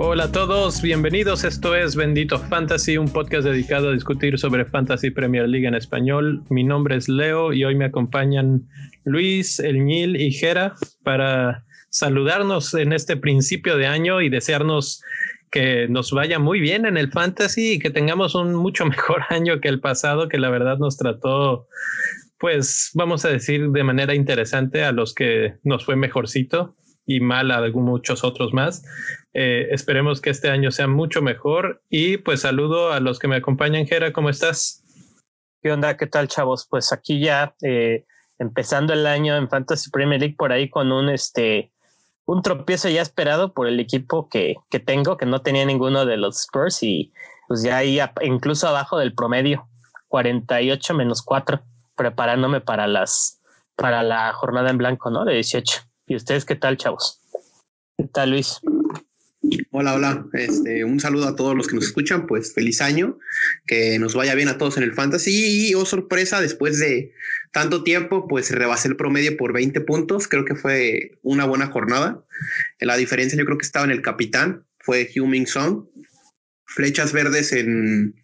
Hola a todos, bienvenidos. Esto es Bendito Fantasy, un podcast dedicado a discutir sobre Fantasy Premier League en español. Mi nombre es Leo y hoy me acompañan Luis, Elñil y Jera para saludarnos en este principio de año y desearnos que nos vaya muy bien en el fantasy y que tengamos un mucho mejor año que el pasado, que la verdad nos trató, pues vamos a decir de manera interesante a los que nos fue mejorcito y mal a muchos otros más. Eh, esperemos que este año sea mucho mejor y pues saludo a los que me acompañan. Jera, ¿cómo estás? ¿Qué onda? ¿Qué tal, chavos? Pues aquí ya eh, empezando el año en Fantasy Premier League por ahí con un este un tropiezo ya esperado por el equipo que, que tengo, que no tenía ninguno de los Spurs y pues ya ahí incluso abajo del promedio, 48 menos 4, preparándome para las para la jornada en blanco, ¿no? De 18. ¿Y ustedes qué tal, chavos? ¿Qué tal, Luis? Hola, hola. Este, un saludo a todos los que nos escuchan. Pues feliz año, que nos vaya bien a todos en el fantasy. Y oh sorpresa, después de tanto tiempo, pues rebasé el promedio por 20 puntos. Creo que fue una buena jornada. La diferencia, yo creo que estaba en el capitán, fue Huming Song flechas verdes en,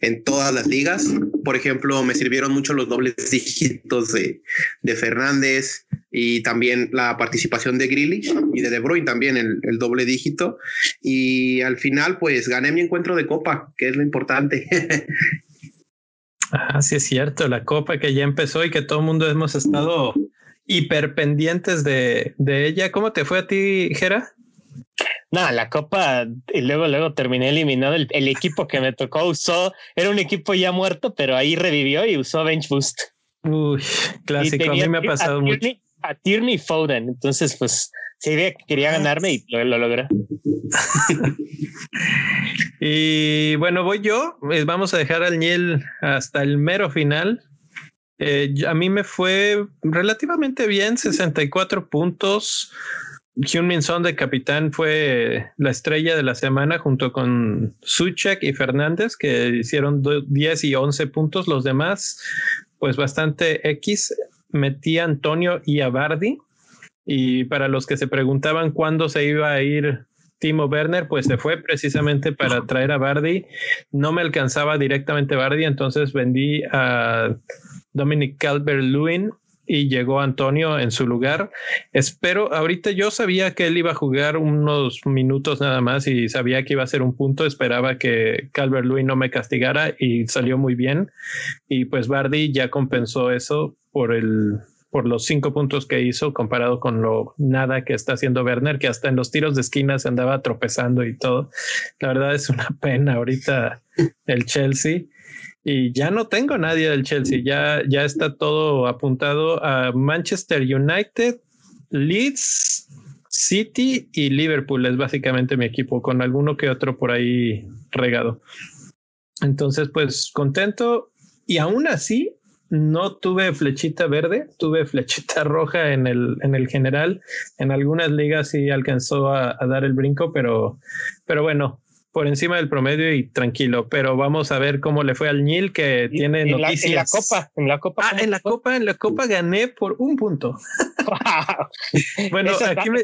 en, todas las ligas. Por ejemplo, me sirvieron mucho los dobles dígitos de, de Fernández y también la participación de Grealish y de De Bruyne también el, el, doble dígito. Y al final, pues gané mi encuentro de copa, que es lo importante. ah, sí es cierto, la copa que ya empezó y que todo el mundo hemos estado hiperpendientes de, de ella. ¿Cómo te fue a ti, Jera? No, la copa y luego luego terminé eliminado. El, el, equipo que me tocó usó, era un equipo ya muerto, pero ahí revivió y usó Bench Boost. Uy, clásico. A mí me ha pasado a mucho. A Tierney Foden. Entonces, pues, sí, quería ganarme y lo, lo logré. y bueno, voy yo. Eh, vamos a dejar al Niel hasta el mero final. Eh, a mí me fue relativamente bien, 64 puntos. Hyun-Min Son de capitán fue la estrella de la semana junto con Suchek y Fernández que hicieron 10 y 11 puntos. Los demás, pues bastante X. Metí a Antonio y a Bardi. Y para los que se preguntaban cuándo se iba a ir Timo Werner, pues se fue precisamente para traer a Bardi. No me alcanzaba directamente Bardi, entonces vendí a Dominic Calvert-Lewin y llegó Antonio en su lugar. Espero, ahorita yo sabía que él iba a jugar unos minutos nada más y sabía que iba a ser un punto. Esperaba que Calvert Lewin no me castigara y salió muy bien. Y pues Bardi ya compensó eso por el por los cinco puntos que hizo comparado con lo nada que está haciendo Werner, que hasta en los tiros de esquina se andaba tropezando y todo. La verdad es una pena ahorita el Chelsea y ya no tengo nadie del Chelsea, ya, ya está todo apuntado a Manchester United, Leeds, City y Liverpool es básicamente mi equipo, con alguno que otro por ahí regado. Entonces, pues contento y aún así no tuve flechita verde, tuve flechita roja en el, en el general. En algunas ligas sí alcanzó a, dar el brinco, pero, pero bueno, por encima del promedio y tranquilo, pero vamos a ver cómo le fue al Nil que tiene noticias. en la copa, en la copa. Ah, en la copa, en la copa gané por un punto. bueno, aquí me,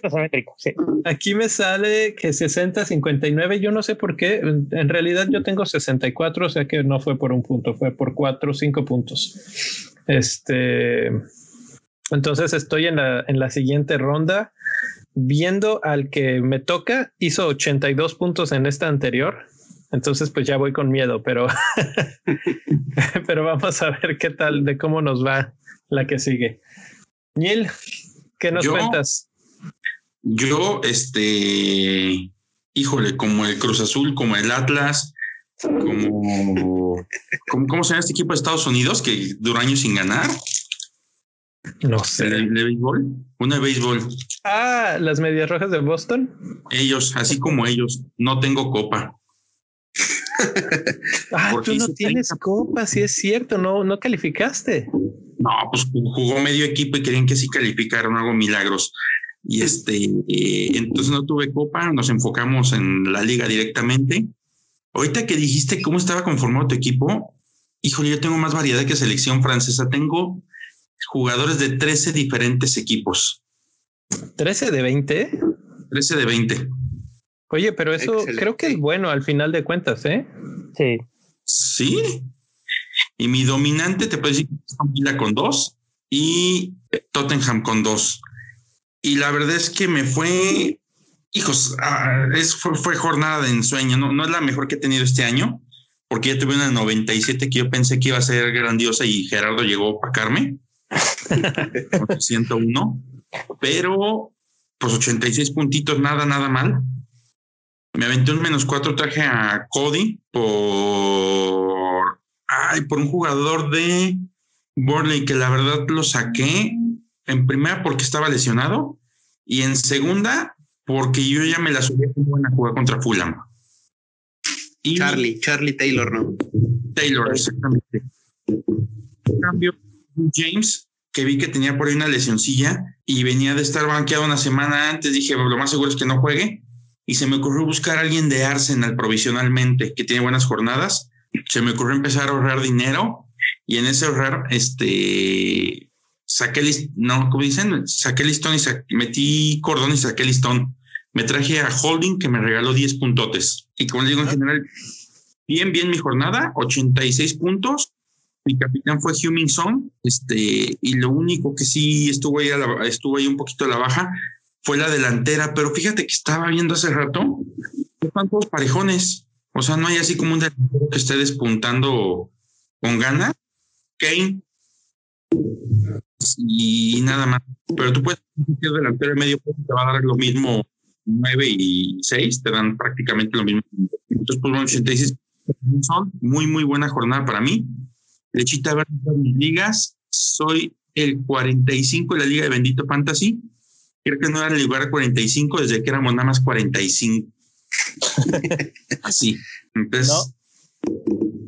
sí. aquí me sale que 60, 59, yo no sé por qué, en realidad yo tengo 64, o sea que no fue por un punto, fue por cuatro, cinco puntos. Este, entonces estoy en la, en la siguiente ronda viendo al que me toca, hizo 82 puntos en esta anterior. Entonces, pues ya voy con miedo, pero, pero vamos a ver qué tal de cómo nos va la que sigue. Neil, ¿qué nos cuentas? Yo, este, híjole, como el Cruz Azul, como el Atlas, como, como ¿cómo se llama este equipo de Estados Unidos que duró años sin ganar? No sé. ¿De, de béisbol? Una de béisbol. Ah, las medias rojas de Boston. Ellos, así como ellos, no tengo copa. ah, tú no tienes copa, sí es cierto, no, no calificaste. No, pues jugó medio equipo y querían que sí calificaron, hago milagros. Y este, eh, entonces no tuve copa, nos enfocamos en la liga directamente. Ahorita que dijiste cómo estaba conformado tu equipo, híjole, yo tengo más variedad que selección francesa. Tengo jugadores de 13 diferentes equipos. ¿13 de 20? 13 de 20. Oye, pero eso creo que es bueno al final de cuentas, ¿eh? Sí. Sí. Y mi dominante te puedo decir que con dos y Tottenham con dos. Y la verdad es que me fue, hijos, ah, es, fue, jornada de ensueño. No, no es la mejor que he tenido este año, porque ya tuve una 97 que yo pensé que iba a ser grandiosa y Gerardo llegó a opacarme. 101, pero pues 86 puntitos, nada, nada mal. Me aventé un menos cuatro, traje a Cody por, ay, por un jugador de Burnley que la verdad lo saqué en primera porque estaba lesionado y en segunda porque yo ya me la subí a jugar contra Fulham. Y Charlie, Charlie Taylor, ¿no? Taylor, exactamente. En cambio, James, que vi que tenía por ahí una lesioncilla y venía de estar banqueado una semana antes, dije, lo más seguro es que no juegue y se me ocurrió buscar a alguien de Arsenal provisionalmente que tiene buenas jornadas. Se me ocurrió empezar a ahorrar dinero y en ese ahorrar, este, saqué listón, no, como dicen, saqué listón y metí cordón y saqué listón. Me traje a Holding que me regaló 10 puntotes. Y como digo en general, bien, bien mi jornada, 86 puntos. Mi capitán fue Humming Son, este, y lo único que sí estuvo ahí, estuvo ahí un poquito a la baja fue la delantera, pero fíjate que estaba viendo hace rato, están todos parejones. O sea, no hay así como un delantero que esté despuntando con ganas. Kane y nada más. Pero tú puedes ser delantero de medio te va a dar lo mismo 9 y 6, te dan prácticamente lo mismo. Entonces, pues 86 son muy, muy buena jornada para mí. Lechita ver mis ligas, soy el 45 de la Liga de Bendito Fantasy creo que no era el lugar 45 desde que éramos nada más 45. Así. Entonces,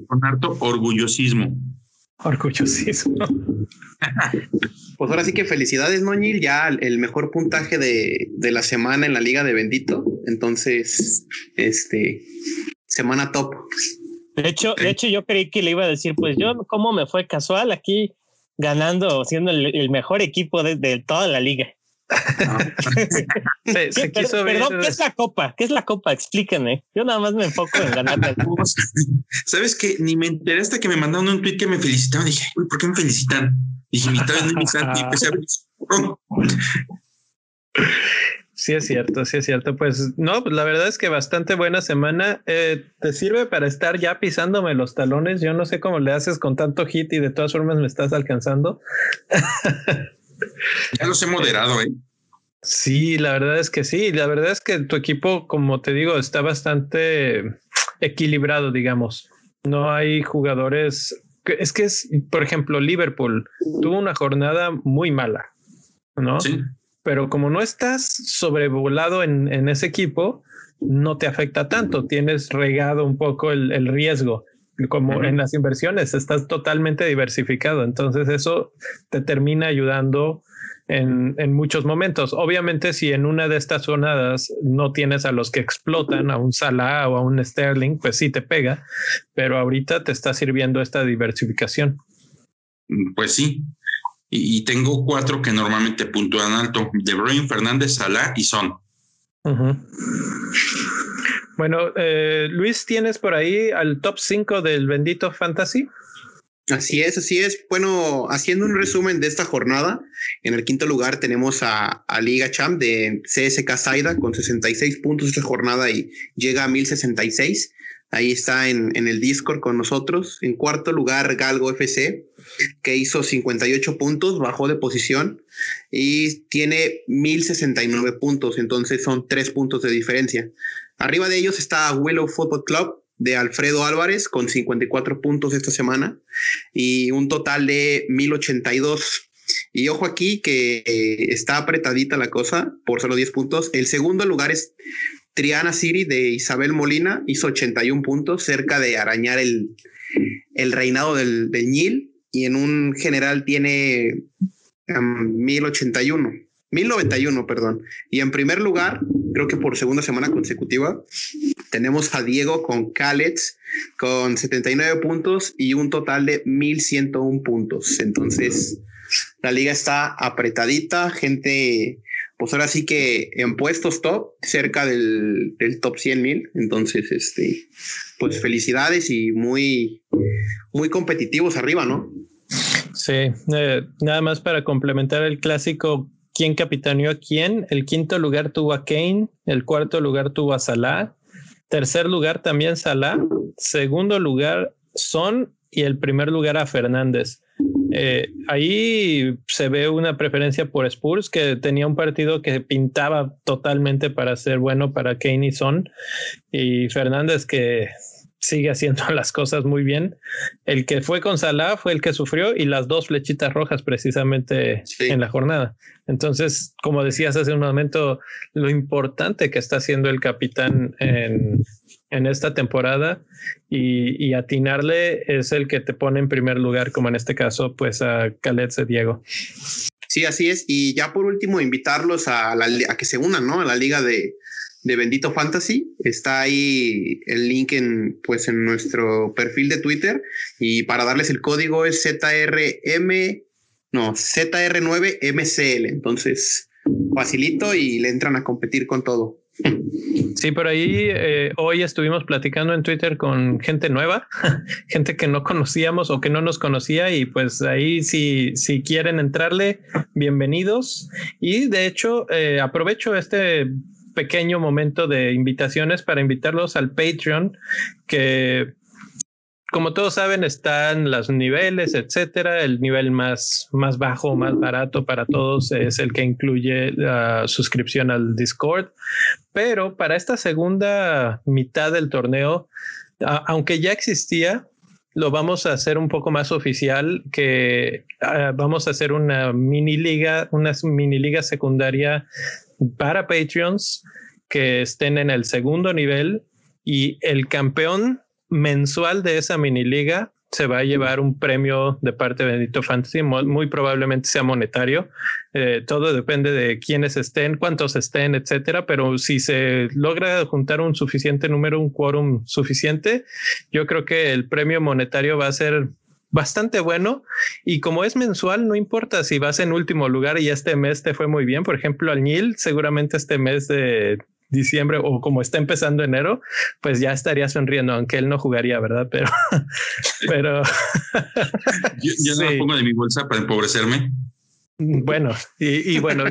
con harto orgullosismo. Orgullosismo. pues ahora sí que felicidades, Noñil, ya el mejor puntaje de, de, la semana en la Liga de Bendito. Entonces, este, semana top. De hecho, de hecho, yo creí que le iba a decir, pues yo, ¿cómo me fue casual aquí ganando, siendo el, mejor equipo de toda la liga? se, quiso Perdón, ¿qué es la copa? ¿Qué es la copa? Explíquenme. Yo nada más me enfoco en ganar. Sabes que ni me enteré hasta que me mandaron un tweet que me felicitaban. Dije, uy, ¿por qué me felicitan? Dije, mi no y empecé a Sí, es cierto, sí es cierto. Pues no, pues la verdad es que bastante buena semana. Eh, te sirve para estar ya pisándome los talones. Yo no sé cómo le haces con tanto hit y de todas formas me estás alcanzando. Ya los he moderado, ¿eh? Sí, la verdad es que sí. La verdad es que tu equipo, como te digo, está bastante equilibrado, digamos. No hay jugadores. Es que es, por ejemplo, Liverpool tuvo una jornada muy mala, ¿no? Sí. Pero como no estás sobrevolado en, en ese equipo, no te afecta tanto. Tienes regado un poco el, el riesgo como en las inversiones, estás totalmente diversificado. Entonces eso te termina ayudando en, en, muchos momentos. Obviamente, si en una de estas zonas no tienes a los que explotan, a un Salah o a un Sterling, pues sí te pega, pero ahorita te está sirviendo esta diversificación. Pues sí. Y, tengo cuatro que normalmente puntúan alto: De Bruyne, Fernández, Salah y Son. Bueno, eh, Luis, ¿tienes por ahí al top 5 del bendito fantasy? Así es, así es. Bueno, haciendo un resumen de esta jornada, en el quinto lugar tenemos a, Liga Champ de CSK Saida con 66 puntos esta jornada y llega a 1066. Ahí está en, en, el Discord con nosotros. En cuarto lugar, Galgo FC, que hizo 58 puntos, bajó de posición y tiene 1069 puntos. Entonces son tres puntos de diferencia. Arriba de ellos está Willow Football Club de Alfredo Álvarez con 54 puntos esta semana y un total de 1082. Y ojo aquí que eh, está apretadita la cosa por solo 10 puntos. El segundo lugar es Triana City de Isabel Molina, hizo 81 puntos, cerca de arañar el, el reinado del, del y en un general tiene 1081. 1091, perdón. Y en primer lugar, creo que por segunda semana consecutiva. Tenemos a Diego con Calets con 79 puntos y un total de 1101 puntos. Entonces, la liga está apretadita, gente, pues ahora sí que en puestos top, cerca del, top 100 mil. Entonces, este, pues felicidades y muy, muy competitivos arriba, ¿no? Sí, eh, nada más para complementar el clásico, ¿quién capitaneó a quién? El quinto lugar tuvo a Kane, el cuarto lugar tuvo a Salah, tercer lugar también Salah, segundo lugar Son y el primer lugar a Fernández. Eh, ahí se ve una preferencia por Spurs, que tenía un partido que pintaba totalmente para ser bueno para Kane y Son, y Fernández que sigue haciendo las cosas muy bien. El que fue con Salah fue el que sufrió y las dos flechitas rojas precisamente en la jornada. Entonces, como decías hace un momento, lo importante que está haciendo el capitán en, en esta temporada y, atinarle es el que te pone en primer lugar, como en este caso, pues a Khaled Diego. Sí, así es. Y ya por último, invitarlos a, que se unan, ¿no? A la liga de, de Bendito Fantasy. Está ahí el link en, pues, en nuestro perfil de Twitter. Y para darles el código es ZRM, no, ZR9MCL. Entonces, facilito y le entran a competir con todo. Sí, por ahí eh, hoy estuvimos platicando en Twitter con gente nueva, gente que no conocíamos o que no nos conocía y pues ahí si, si quieren entrarle, bienvenidos. Y de hecho, eh, aprovecho este pequeño momento de invitaciones para invitarlos al Patreon, que como todos saben, están los niveles, etcétera. El nivel más, más bajo, más barato para todos es el que incluye la suscripción al Discord. Pero para esta segunda mitad del torneo, aunque ya existía, lo vamos a hacer un poco más oficial, que ah, vamos a hacer una mini liga, una mini liga secundaria para Patreons que estén en el segundo nivel y el campeón mensual de esa mini liga se va a llevar un premio de parte de Bendito Fantasy, muy probablemente sea monetario. Eh, todo depende de quiénes estén, cuántos estén, etcétera. Pero si se logra juntar un suficiente número, un quórum suficiente, yo creo que el premio monetario va a ser bastante bueno y como es mensual, no importa si vas en último lugar y este mes te fue muy bien. Por ejemplo, al Nil, seguramente este mes de diciembre o como está empezando enero, pues ya estaría sonriendo, aunque él no jugaría, ¿verdad? Pero, pero yo, no pongo de mi bolsa para empobrecerme. Bueno, y, bueno,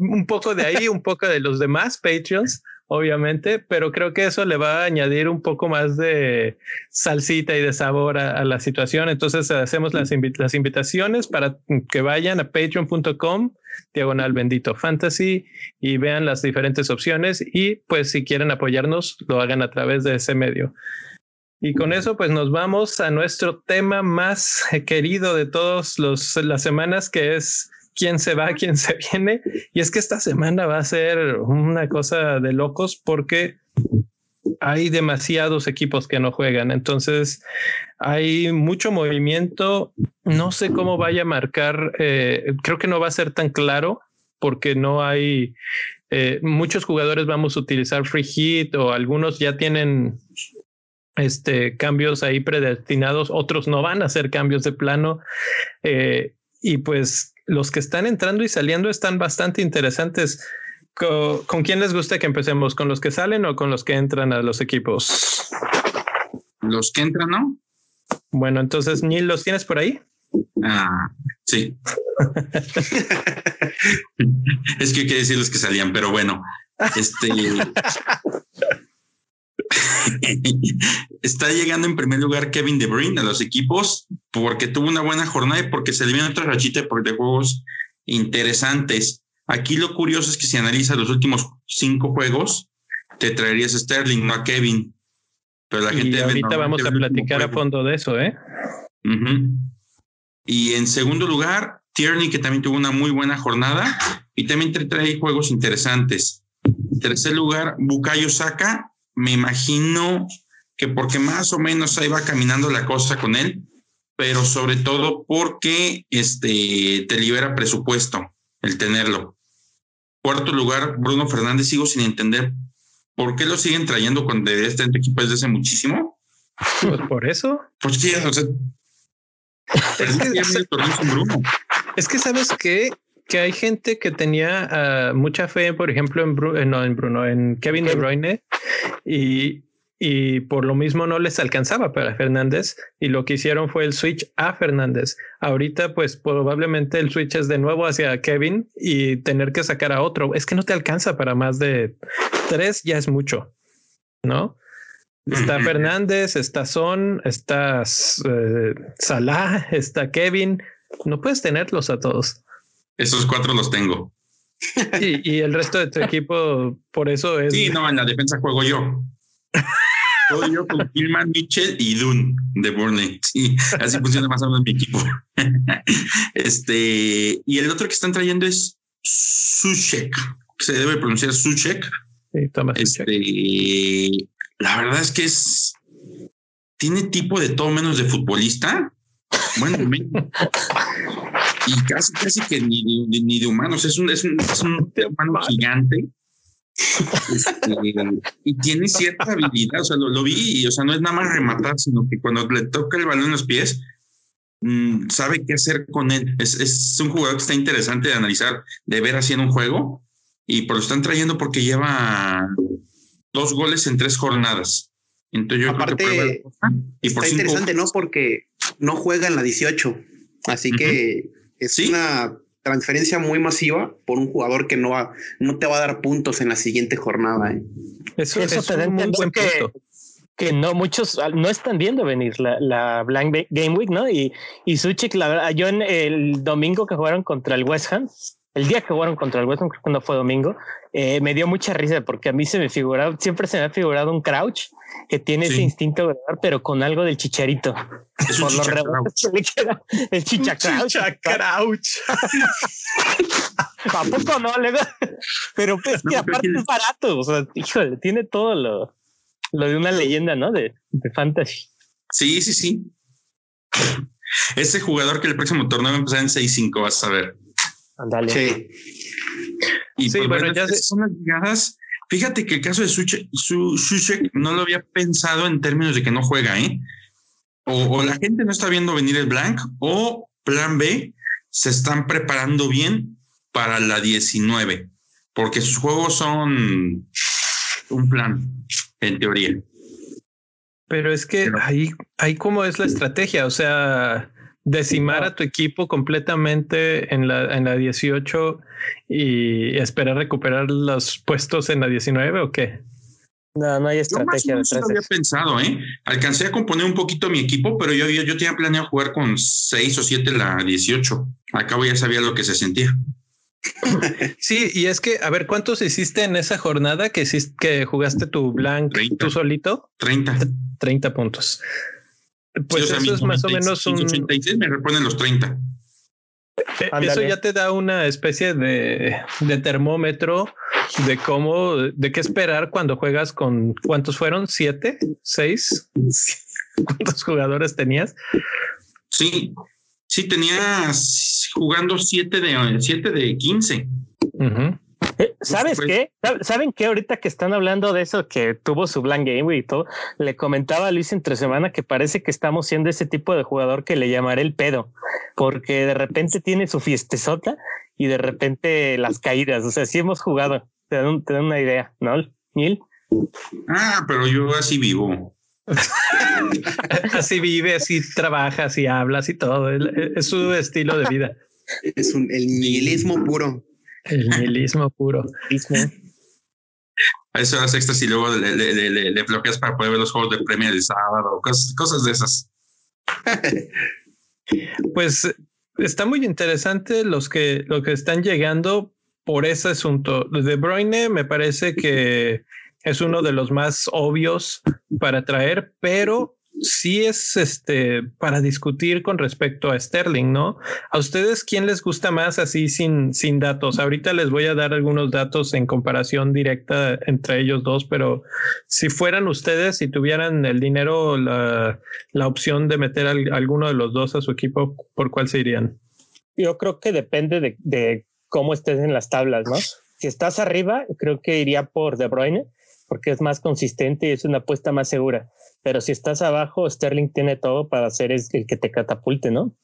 un poco de ahí, un poco de los demás Patreons, obviamente, pero creo que eso le va a añadir un poco más de salsita y de sabor a, la situación. Entonces hacemos las, las invitaciones para que vayan a patreon.com diagonal bendito fantasy y vean las diferentes opciones y pues si quieren apoyarnos lo hagan a través de ese medio. Y con eso pues nos vamos a nuestro tema más querido de todas las semanas que es quién se va, quién se viene. Y es que esta semana va a ser una cosa de locos porque hay demasiados equipos que no juegan. Entonces hay mucho movimiento. No sé cómo vaya a marcar. Eh, creo que no va a ser tan claro porque no hay eh, muchos jugadores. Vamos a utilizar free hit o algunos ya tienen este cambios ahí predestinados. Otros no van a hacer cambios de plano. Eh, y pues los que están entrando y saliendo están bastante interesantes. ¿Con, quién les gusta que empecemos? ¿Con los que salen o con los que entran a los equipos? Los que entran, ¿no? Bueno, entonces, Neil, ¿los tienes por ahí? Ah, sí. es que hay que decir los que salían, pero bueno, este. Está llegando en primer lugar Kevin De Bruyne a los equipos porque tuvo una buena jornada y porque se le viene otra rachita de juegos interesantes. Aquí lo curioso es que si analizas los últimos cinco juegos, te traerías a Sterling, no a Kevin. Pero la gente. ahorita vamos a platicar a fondo de eso, ¿eh? Y en segundo lugar, Tierney, que también tuvo una muy buena jornada y también trae juegos interesantes. tercer lugar, Bukayo Saka, me imagino que porque más o menos ahí va caminando la cosa con él, pero sobre todo porque este, te libera presupuesto el tenerlo. Cuarto lugar, Bruno Fernández. Sigo sin entender por qué lo siguen trayendo cuando este equipo desde hace muchísimo. Pues por eso. Pues sí, o sea, es, que, es que sabes que que hay gente que tenía uh, mucha fe, por ejemplo, en, Bru eh, no, en Bruno, en Kevin De Bruyne y, y por lo mismo no les alcanzaba para Fernández y lo que hicieron fue el switch a Fernández. Ahorita pues probablemente el switch es de nuevo hacia Kevin y tener que sacar a otro. Es que no te alcanza para más de tres, ya es mucho, ¿no? Está Fernández, está Son, está eh, Salah, está Kevin. No puedes tenerlos a todos. Esos cuatro los tengo. Y, y el resto de tu equipo, por eso es. Sí, no, en la defensa juego yo. Juego yo con Gilman, Mitchell y Dune de Burnley. Sí, así funciona más o menos mi equipo. Este, y el otro que están trayendo es Sushek. Se debe pronunciar Sushek. Sí, toma este, la verdad es que es. Tiene tipo de todo menos de futbolista. Bueno, y casi, casi que ni, ni, de humanos. Es un, es un, es un humano gigante. Este, y tiene cierta habilidad. O sea, lo, lo, vi y, o sea, no es nada más rematar, sino que cuando le toca el balón en los pies, mmm, sabe qué hacer con él. Es, es un jugador que está interesante de analizar, de ver en un juego. Y por lo están trayendo porque lleva dos goles en tres jornadas. Entonces yo Aparte, creo que y está interesante, ¿no? Porque no juega en la 18. Así uh -huh. que es ¿Sí? una transferencia muy masiva por un jugador que no va, no te va a dar puntos en la siguiente jornada. ¿eh? Eso, Eso te da muy buen que, punto. que no muchos no están viendo venir la, la Blank Game Week, ¿no? Y, y Suchik, la verdad, yo en el domingo que jugaron contra el West Ham, el día que jugaron contra el West Ham, creo que no fue domingo, eh, me dio mucha risa porque a mí se me figuraba, siempre se me ha figurado un crouch que tiene sí. ese instinto de dar, pero con algo del chicharito. Es Por los rebotes le queda el chichacrouch. Chichacrouch. ¿A poco no? Pero es que no, aparte es barato. O sea, híjole, tiene todo lo, lo de una leyenda, ¿no? De, de fantasy. Sí, sí, sí. Ese jugador que el próximo torneo va a empezar en 6-5, vas a ver. Andale. Sí. Y sí, pues, bueno, ya son las llegadas. Fíjate que el caso de Suchek, su, Suchek no lo había pensado en términos de que no juega, ¿eh? O, o, la gente no está viendo venir el blank, o plan B, se están preparando bien para la 19, porque sus juegos son un plan, en teoría. Pero es que Pero, ahí, ahí cómo es la estrategia, o sea, decimar a tu equipo completamente en la, en la 18 y esperar recuperar los puestos en la 19 o qué? No, no hay estrategia. Yo más o menos había pensado, ¿eh? Alcancé a componer un poquito mi equipo, pero yo, yo, yo tenía planeado jugar con 6 o 7 la 18. Acabo ya sabía lo que se sentía. Sí, y es que, a ver, ¿cuántos hiciste en esa jornada que, hiciste, que jugaste tu blank 30, tú solito? 30. 30 puntos. Pues sí, o sea, eso es más 90, o menos un... 86 me reponen los 30. Eh, eso ya te da una especie de, de, termómetro de cómo, de qué esperar cuando juegas con, ¿cuántos fueron? ¿Siete? ¿Seis? ¿Cuántos jugadores tenías? Sí, sí, tenías jugando siete de, siete de 15. Uh -huh. ¿Sabes pues, qué? ¿Saben qué? Ahorita que están hablando de eso, que tuvo su Blank Game y todo, le comentaba a Luis entre semana que parece que estamos siendo ese tipo de jugador que le llamaré el pedo, porque de repente tiene su fiestezota y de repente las caídas. O sea, sí hemos jugado. Te dan, te dan una idea, ¿no, Neil? Ah, pero yo así vivo. así vive, así trabaja, así habla, así todo. Es su estilo de vida. Es un, el nihilismo puro. El nihilismo puro. A eso horas extras y luego le, le, le, le, bloqueas para poder ver los juegos de premio del sábado, cosas, cosas de esas. pues está muy interesante los que, lo que están llegando por ese asunto. De Bruyne me parece que es uno de los más obvios para traer, pero sí es este para discutir con respecto a Sterling, ¿no? A ustedes quién les gusta más así sin sin datos. Ahorita les voy a dar algunos datos en comparación directa entre ellos dos, pero si fueran ustedes si tuvieran el dinero la, la opción de meter a alguno de los dos a su equipo, ¿por cuál se irían? Yo creo que depende de, de cómo estés en las tablas, ¿no? si estás arriba, creo que iría por De Bruyne, porque es más consistente y es una apuesta más segura. Pero si estás abajo, Sterling tiene todo para ser el que te catapulte, ¿no?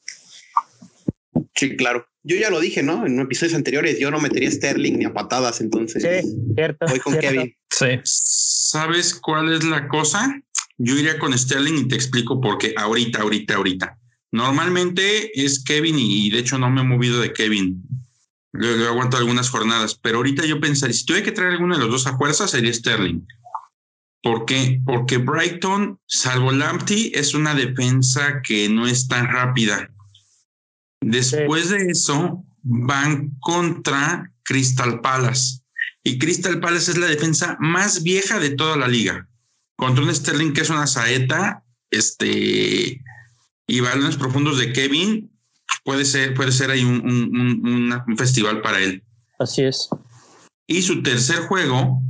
Sí, claro. Yo ya lo dije, ¿no? En episodios anteriores, yo no metería Sterling ni a patadas, entonces. Sí, cierto. Voy con Kevin. Sí. ¿Sabes cuál es la cosa? Yo iría con Sterling y te explico por qué. Ahorita, ahorita, ahorita. Normalmente es Kevin y de hecho no me he movido de Kevin. Lo, aguanto algunas jornadas, pero ahorita yo pensaría, si tuviera que traer alguno de los dos a fuerza, sería Sterling. ¿Por qué? Porque Brighton, salvo Lamptey, es una defensa que no es tan rápida. Después de eso, van contra Crystal Palace. Y Crystal Palace es la defensa más vieja de toda la liga. Contra un Sterling que es una saeta, este, y balones profundos de Kevin, puede ser, puede ser ahí un, un, festival para él. Así es. Y su tercer juego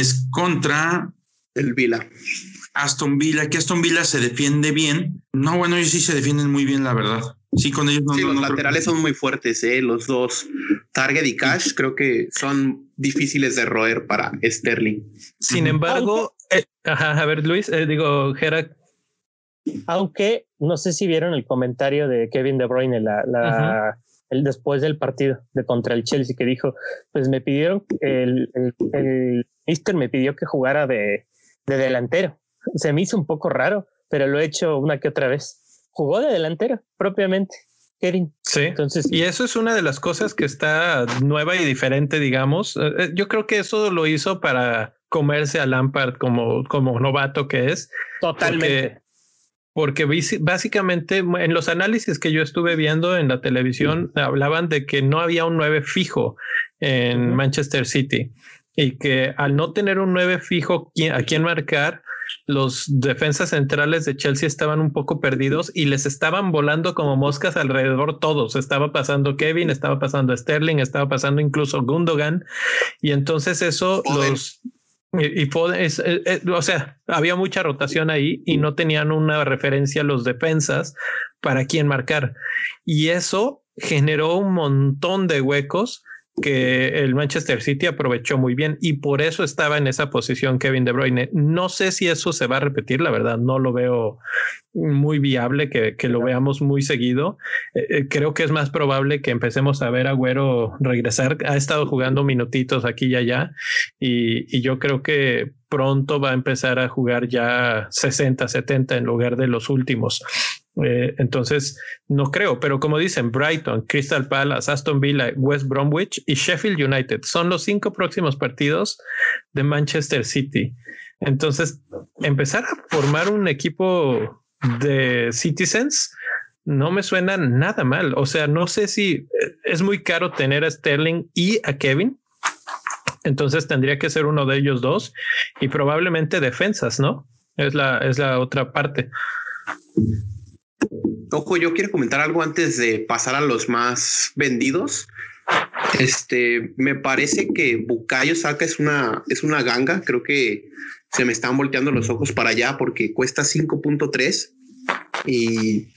es contra el Vila. Aston Villa, que Aston Villa se defiende bien. No, bueno, ellos sí se defienden muy bien, la verdad. Sí, con ellos no. Sí, los laterales son muy fuertes, ¿eh? los dos. Target y Cash creo que son difíciles de roer para Sterling. Sin embargo, eh, ajá, a ver, Luis, eh, digo, Gerard. Aunque no sé si vieron el comentario de Kevin De Bruyne la, la el después del partido de contra el Chelsea que dijo, pues me pidieron el, el, el Mister me pidió que jugara de, de delantero. Se me hizo un poco raro, pero lo he hecho una que otra vez jugó de delantero propiamente. Kevin. Sí. Entonces, y eso es una de las cosas que está nueva y diferente, digamos. Eh, eh, yo creo que eso lo hizo para comerse a Lampard como, como novato que es. Totalmente. Porque, básicamente en los análisis que yo estuve viendo en la televisión hablaban de que no había un 9 fijo en Manchester City y que al no tener un 9 fijo a quien marcar, los defensas centrales de Chelsea estaban un poco perdidos y les estaban volando como moscas alrededor todos. Estaba pasando Kevin, estaba pasando Sterling, estaba pasando incluso Gundogan. Y entonces eso los... Y, o sea, había mucha rotación ahí y no tenían una referencia los defensas para quién marcar. Y eso generó un montón de huecos que el Manchester City aprovechó muy bien y por eso estaba en esa posición Kevin De Bruyne. No sé si eso se va a repetir, la verdad, no lo veo muy viable que, lo veamos muy seguido. Eh, eh, creo que es más probable que empecemos a ver a Agüero regresar. Ha estado jugando minutitos aquí y allá y, y yo creo que pronto va a empezar a jugar ya 60, 70 en lugar de los últimos. Eh, entonces, no creo, pero como dicen, Brighton, Crystal Palace, Aston Villa, West Bromwich y Sheffield United son los cinco próximos partidos de Manchester City. Entonces, empezar a formar un equipo de Citizens no me suena nada mal. O sea, no sé si eh, es muy caro tener a Sterling y a Kevin. Entonces tendría que ser uno de ellos dos y probablemente defensas, ¿no? Es la, es la otra parte. Ojo, yo quiero comentar algo antes de pasar a los más vendidos. Este, me parece que Bukayo Saka es una, es una ganga. Creo que se me están volteando los ojos para allá porque cuesta 5.3 y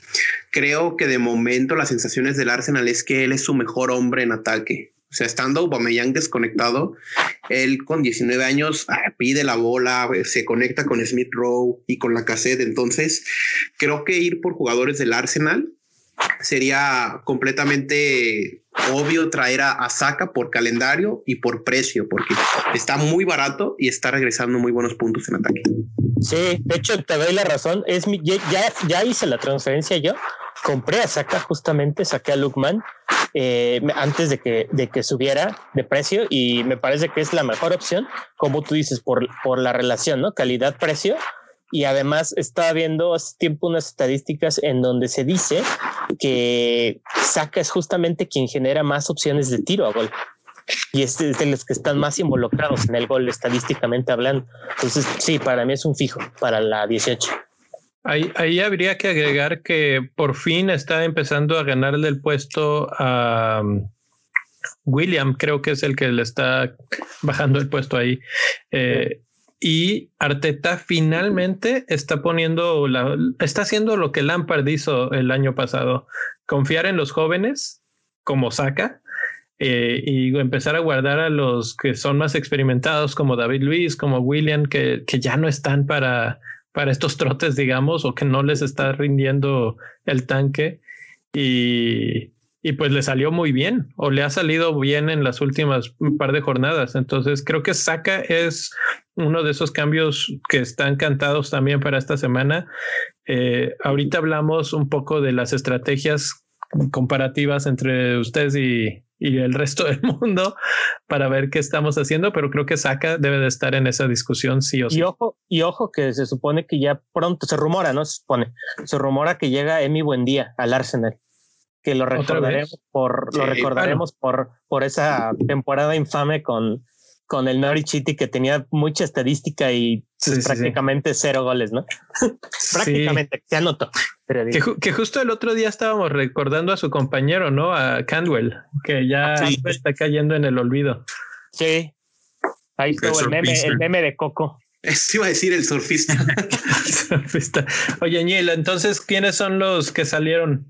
creo que de momento las sensaciones del Arsenal es que él es su mejor hombre en ataque. O sea, estando Aubameyang desconectado, él con 19 años ah, pide la bola, se conecta con Smith Rowe y con la cassette. Entonces, creo que ir por jugadores del Arsenal sería completamente obvio traer a, a Saka por calendario y por precio, porque está muy barato y está regresando muy buenos puntos en ataque. Sí, de hecho, te doy la razón. Es ya, ya hice la transferencia yo compré a Saka justamente, saqué a Lukman eh, antes de que, de que subiera de precio y me parece que es la mejor opción, como tú dices, por, por la relación, ¿no? Calidad-precio. Y además estaba viendo hace tiempo unas estadísticas en donde se dice que Saka es justamente quien genera más opciones de tiro a gol y es de los que están más involucrados en el gol estadísticamente hablando. Entonces, sí, para mí es un fijo para la 18. Ahí, habría que agregar que por fin está empezando a ganarle el puesto a um, William, creo que es el que le está bajando el puesto ahí. Eh, y Arteta finalmente está poniendo la, está haciendo lo que Lampard hizo el año pasado, confiar en los jóvenes como saca eh, y empezar a guardar a los que son más experimentados como David Luis, como William, que, que ya no están para, para estos trotes, digamos, o que no les está rindiendo el tanque. Y, y pues le salió muy bien o le ha salido bien en las últimas par de jornadas. Entonces creo que Saka es uno de esos cambios que están cantados también para esta semana. Eh, ahorita hablamos un poco de las estrategias comparativas entre ustedes y, y, el resto del mundo para ver qué estamos haciendo, pero creo que Saka debe de estar en esa discusión sí o sí. Y ojo, y ojo que se supone que ya pronto, se rumora, ¿no? Se supone, se rumora que llega Emi Buendía al Arsenal que lo recordaremos por lo recordaremos por por esa temporada infame con con el Norwich City que tenía mucha estadística y pues, prácticamente cero goles, ¿no? prácticamente, se anotó. Que, que, justo el otro día estábamos recordando a su compañero, ¿no? A Candwell, que ya está cayendo en el olvido. Sí. Ahí estuvo el meme, el meme de Coco. Eso iba a decir el surfista. el surfista. Oye, Ñela, entonces, ¿quiénes son los que salieron?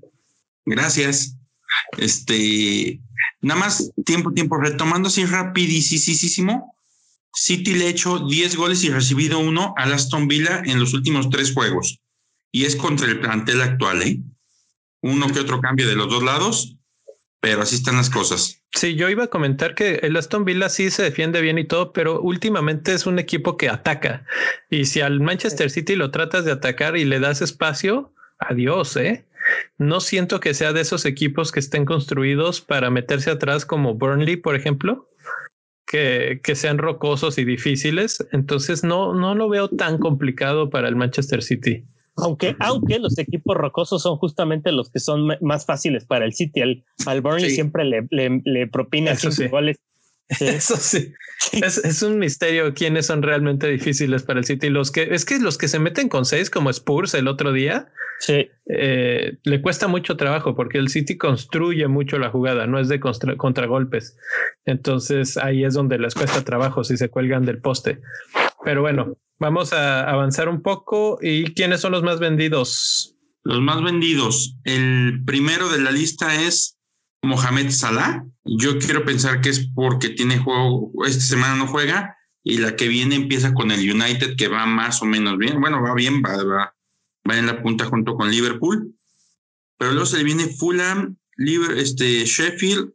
Gracias. Este, nada más tiempo, tiempo, retomando así rapidísimo. City le ha hecho 10 goles y recibido uno a Aston Villa en los últimos tres juegos. Y es contra el plantel actual, ¿eh? Uno que otro cambio de los dos lados, pero así están las cosas. Sí, yo iba a comentar que el Aston Villa sí se defiende bien y todo, pero últimamente es un equipo que ataca. Y si al Manchester City lo tratas de atacar y le das espacio, adiós, ¿eh? No siento que sea de esos equipos que estén construidos para meterse atrás como Burnley, por ejemplo, que, que sean rocosos y difíciles. Entonces no, no lo veo tan complicado para el Manchester City. Aunque, aunque los equipos rocosos son justamente los que son más fáciles para el City. Al, al Burnley siempre le, le, le propina cinco goles Eso sí. Es, es, un misterio quiénes son realmente difíciles para el City. Los que es que los que se meten con seis, como Spurs el otro día, sí. Eh, le cuesta mucho trabajo porque el City construye mucho la jugada, no es de contra, contragolpes. Entonces ahí es donde les cuesta trabajo si se cuelgan del poste. Pero bueno, vamos a avanzar un poco. ¿Y quiénes son los más vendidos? Los más vendidos. El primero de la lista es Mohamed Salah. Yo quiero pensar que es porque tiene juego, esta semana no juega y la que viene empieza con el United que va más o menos bien. Bueno, va bien, va, va, va en la punta junto con Liverpool. Pero luego se le viene Fulham, Liverpool, este, Sheffield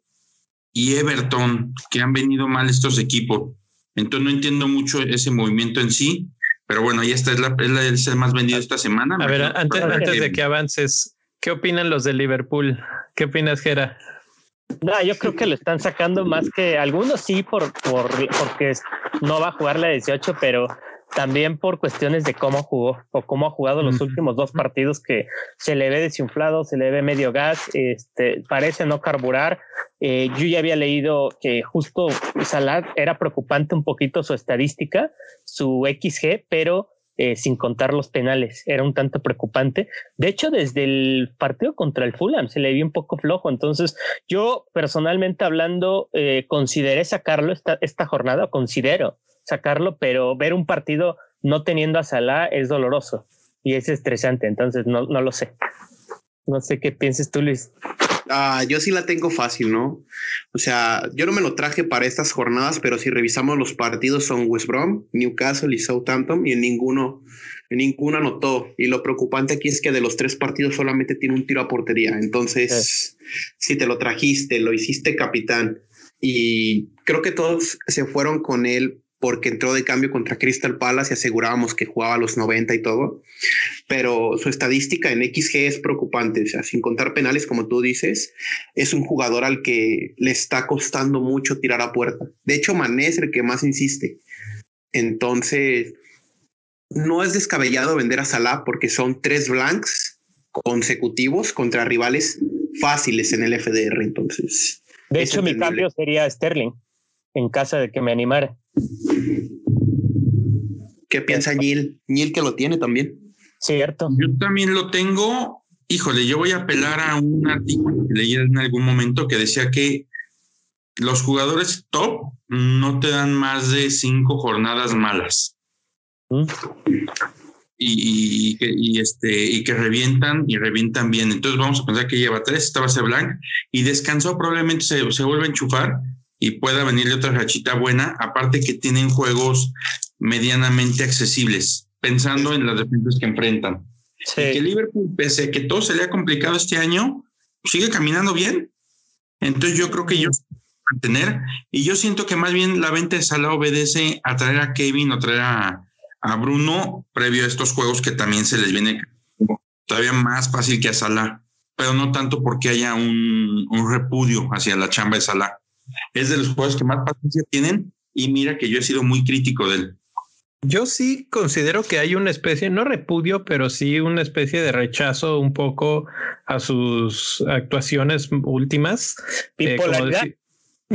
y Everton, que han venido mal estos equipos. Entonces no entiendo mucho ese movimiento en sí. Pero bueno, ya está, es, la, es, el más vendido esta semana. A ver, antes, antes de que avances, ¿qué opinan los de Liverpool? ¿Qué opinas, Gera? No, yo creo que lo están sacando más que algunos sí por, por porque no va a jugar la 18, pero también por cuestiones de cómo jugó o cómo ha jugado los últimos dos partidos que se le ve desinflado, se le ve medio gas, este, parece no carburar. Eh, yo ya había leído que justo Salah era preocupante un poquito su estadística, su XG, pero eh, sin contar los penales. Era un tanto preocupante. De hecho, desde el partido contra el Fulham se le vio un poco flojo. Entonces, yo personalmente hablando, eh, consideré sacarlo esta, esta jornada, considero sacarlo, pero ver un partido no teniendo a Salah es doloroso y es estresante. Entonces, no, no lo sé. No sé qué pienses tú, Luis. Ah, yo sí la tengo fácil, ¿no? O sea, yo no me lo traje para estas jornadas, pero si revisamos los partidos son West Brom, Newcastle y Southampton y en ninguno, en ninguno anotó. Y lo preocupante aquí es que de los tres partidos solamente tiene un tiro a portería. Entonces, si te lo trajiste, lo hiciste capitán y creo que todos se fueron con él porque entró de cambio contra Crystal Palace y asegurábamos que jugaba a los 90 y todo, pero su estadística en XG es preocupante, o sea, sin contar penales, como tú dices, es un jugador al que le está costando mucho tirar a puerta. De hecho, Mané es el que más insiste. Entonces, no es descabellado vender a Salah porque son tres blanks consecutivos contra rivales fáciles en el FDR, entonces. De hecho, mi cambio sería Sterling en casa de que me animara. ¿Qué piensa Neil? Neil que lo tiene también. Cierto. Yo también lo tengo. Híjole, yo voy a apelar a un artículo que leí en algún momento que decía que los jugadores top no te dan más de cinco jornadas malas. ¿Mm? y, y, este, y que revientan y revientan bien. Entonces vamos a pensar que lleva tres, esta va a ser Blanc y descansó, probablemente se, se vuelve a enchufar y pueda venirle otra rachita buena, aparte que tienen juegos medianamente accesibles, pensando en las defensas que enfrentan. que Liverpool, pese a que todo se le ha complicado este año, sigue caminando bien. Entonces yo creo que ellos mantener y yo siento que más bien la venta de Salah obedece a traer a Kevin o traer a, a Bruno previo a estos juegos que también se les viene todavía más fácil que a Salah, pero no tanto porque haya un, un repudio hacia la chamba de Salah. Es de los juegos que más paciencia tienen y mira que yo he sido muy crítico de él. Yo sí considero que hay una especie, no repudio, pero sí una especie de rechazo un poco a sus actuaciones últimas. Eh,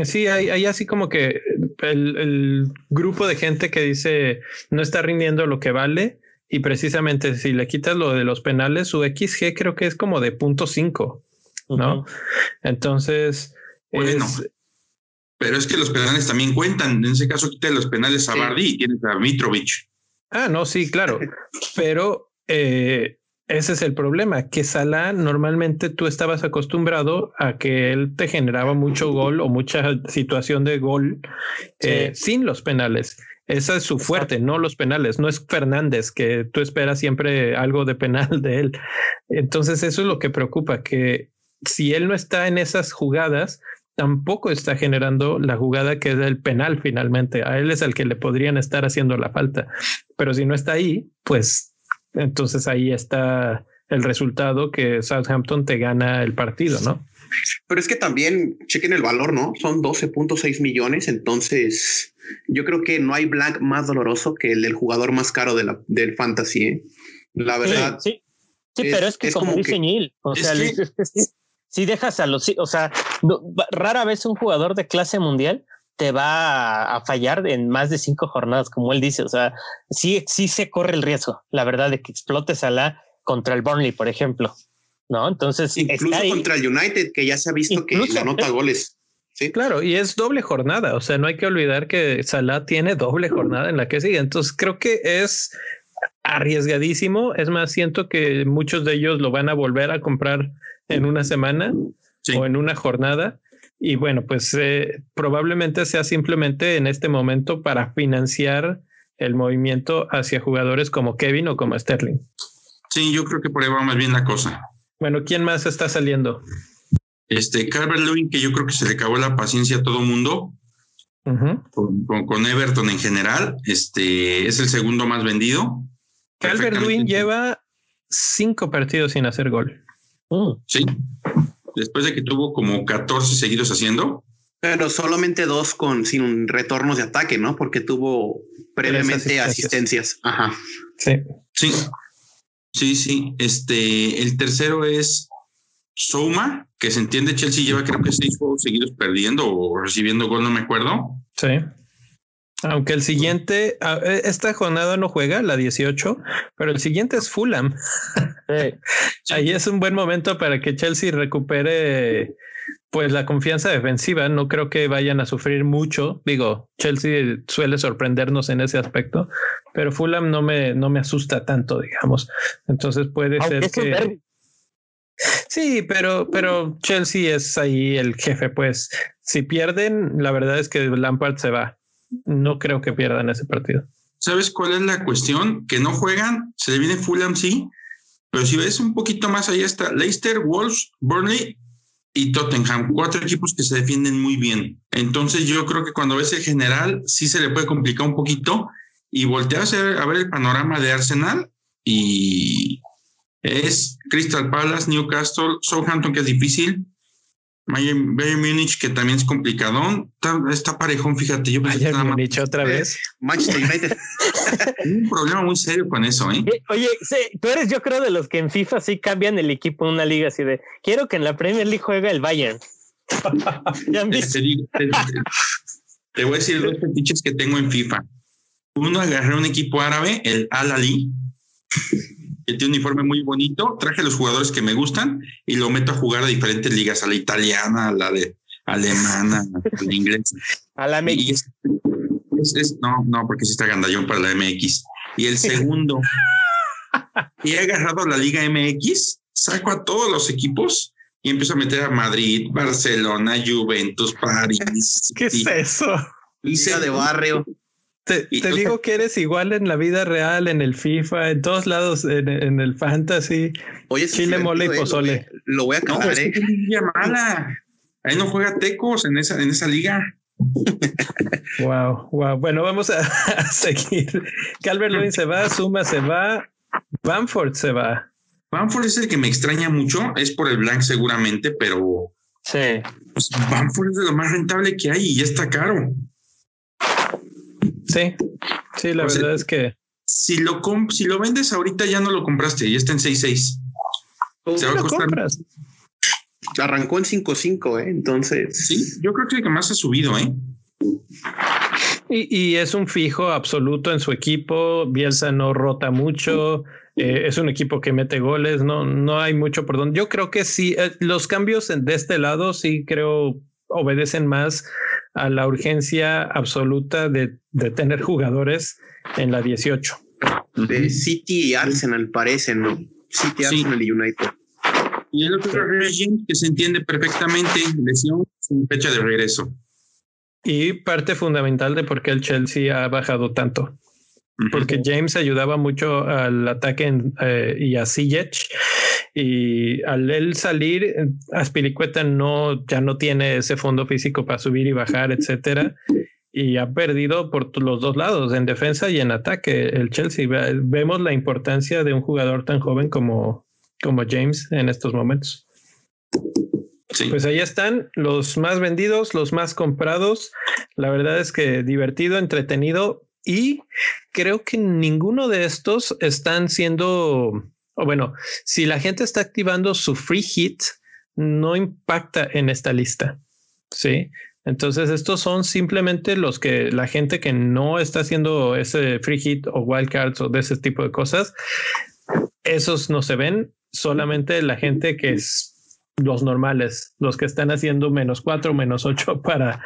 Sí, hay, así como que el, grupo de gente que dice no está rindiendo lo que vale y precisamente si le quitas lo de los penales, su XG creo que es como de punto cinco, ¿no? Entonces... Bueno, pero es que los penales también cuentan. En ese caso, quita los penales a Bardi y tienes a Mitrovic. Ah, no, sí, claro. pero eh, ese es el problema, que Salah normalmente tú estabas acostumbrado a que él te generaba mucho gol o mucha situación de gol eh, sin los penales. Esa es su fuerte, no los penales. No es Fernández, que tú esperas siempre algo de penal de él. Entonces eso es lo que preocupa, que si él no está en esas jugadas, tampoco está generando la jugada que es el penal finalmente. A él es el que le podrían estar haciendo la falta. Pero si no está ahí, pues entonces ahí está el resultado que Southampton te gana el partido, ¿no? Pero es que también chequen el valor, ¿no? Son 12.6 millones, entonces yo creo que no hay blank más doloroso que el del jugador más caro de la, del fantasy. ¿eh? La verdad. Sí, sí. pero es que como dice Neil, o sea, si dejas a los, o sea, rara vez un jugador de clase mundial te va a, fallar en más de cinco jornadas, como él dice. O sea, sí, sí se corre el riesgo, la verdad, de que explotes a la contra el Burnley, por ejemplo. ¿No? Entonces, incluso contra el United, que ya se ha visto que le anota goles. Sí, claro, y es doble jornada. O sea, no hay que olvidar que Salah tiene doble jornada en la que sigue. Entonces, creo que es arriesgadísimo. Es más, siento que muchos de ellos lo van a volver a comprar en una semana o en una jornada y bueno, pues eh, probablemente sea simplemente en este momento para financiar el movimiento hacia jugadores como Kevin o como Sterling. Sí, yo creo que por ahí va más bien la cosa. Bueno, ¿quién más está saliendo? Este, Carver Lewin, que yo creo que se le acabó la paciencia a todo mundo. con, Everton en general, este es el segundo más vendido. Calvert Lewin lleva cinco partidos sin hacer gol. Sí, después de que tuvo como 14 seguidos haciendo. Pero solamente dos con sin retornos de ataque, ¿no? Porque tuvo previamente asistencias. Ajá. Sí. Sí. Sí, sí. Este, el tercero es Souma, que se entiende Chelsea lleva creo que seis juegos seguidos perdiendo o recibiendo gol, no me acuerdo. Sí. Aunque el siguiente, e, esta jornada no juega, la 18, pero el siguiente es Fulham. Ahí es un buen momento para que Chelsea recupere pues la confianza defensiva. No creo que vayan a sufrir mucho. Digo, Chelsea suele sorprendernos en ese aspecto, pero Fulham no me, no me asusta tanto, digamos. Entonces puede ser que... Sí, pero, pero Chelsea es ahí el jefe, pues si pierden, la verdad es que Lampard se va no creo que pierdan ese partido. ¿Sabes cuál es la cuestión? Que no juegan, se le viene Fulham, sí, pero si ves un poquito más allá está Leicester, Wolves, Burnley y Tottenham, cuatro equipos que se defienden muy bien. Entonces yo creo que cuando ves el general sí se le puede complicar un poquito y volteas a ver, a ver el panorama de Arsenal y es Crystal Palace, Newcastle, Southampton que es difícil, Bayern, Munich, que también es complicadón. Está, parejón, fíjate. Yo Bayern Munich otra vez. Manchester United. un problema muy serio con eso, ¿eh? Oye, tú eres, yo creo, de los que en FIFA sí cambian el equipo en una liga así de quiero que en la Premier League juegue el Bayern. te, voy a decir dos fetiches que tengo en FIFA. Uno, agarré un equipo árabe, el Al Ali que tiene un uniforme muy bonito, traje los jugadores que me gustan y lo meto a jugar a diferentes ligas, a la italiana, a la de alemana, a la inglesa. A la MX. no, no, porque sí está gandallón para la MX. Y el segundo, y he agarrado la Liga MX, saco a todos los equipos y empiezo a meter a Madrid, Barcelona, Juventus, París. ¿Qué es eso? Liga de barrio. Te, digo que eres igual en la vida real, en el FIFA, en todos lados, en, el fantasy. Oye, Chile, mole y pozole. Lo voy a acabar, no, ¿eh? Es mala. Ahí no juega Tecos en esa, en esa liga. wow, wow. Bueno, vamos a, seguir. Calvert Lewin se va, Suma se va, Bamford se va. Bamford es el que me extraña mucho, es por el blank seguramente, pero sí. Pues Bamford es de lo más rentable que hay y ya está caro. Sí, sí, la verdad es que. Si lo, si lo vendes ahorita ya no lo compraste, ya está en 6.6. Se va a Compras? Arrancó en 5.5, ¿eh? Entonces. Sí, yo creo que el que más ha subido, ¿eh? Y, y, es un fijo absoluto en su equipo. Bielsa no rota mucho. Eh, es un equipo que mete goles. No, no hay mucho perdón. Yo creo que sí. Eh, los cambios de este lado sí creo obedecen más a la urgencia absoluta de, de tener jugadores en la 18. De City y Arsenal parecen, ¿no? City, Arsenal y United. Y el otro régimen que se entiende perfectamente, lesión sin fecha de regreso. Y parte fundamental de por qué el Chelsea ha bajado tanto. Porque James ayudaba mucho al ataque eh, y a Ziyech y al él salir, Aspilicueta no, ya no tiene ese fondo físico para subir y bajar, etcétera. Y ha perdido por los dos lados, en defensa y en ataque, el Chelsea. Vemos la importancia de un jugador tan joven como, como James en estos momentos. Pues ahí están los más vendidos, los más comprados. La verdad es que divertido, entretenido y creo que ninguno de estos están siendo o bueno, si la gente está activando su free hit, no impacta en esta lista. Sí. Entonces, estos son simplemente los que la gente que no está haciendo ese free hit o wildcards o de ese tipo de cosas, esos no se ven. Solamente la gente que es los normales, los que están haciendo menos cuatro, menos ocho para,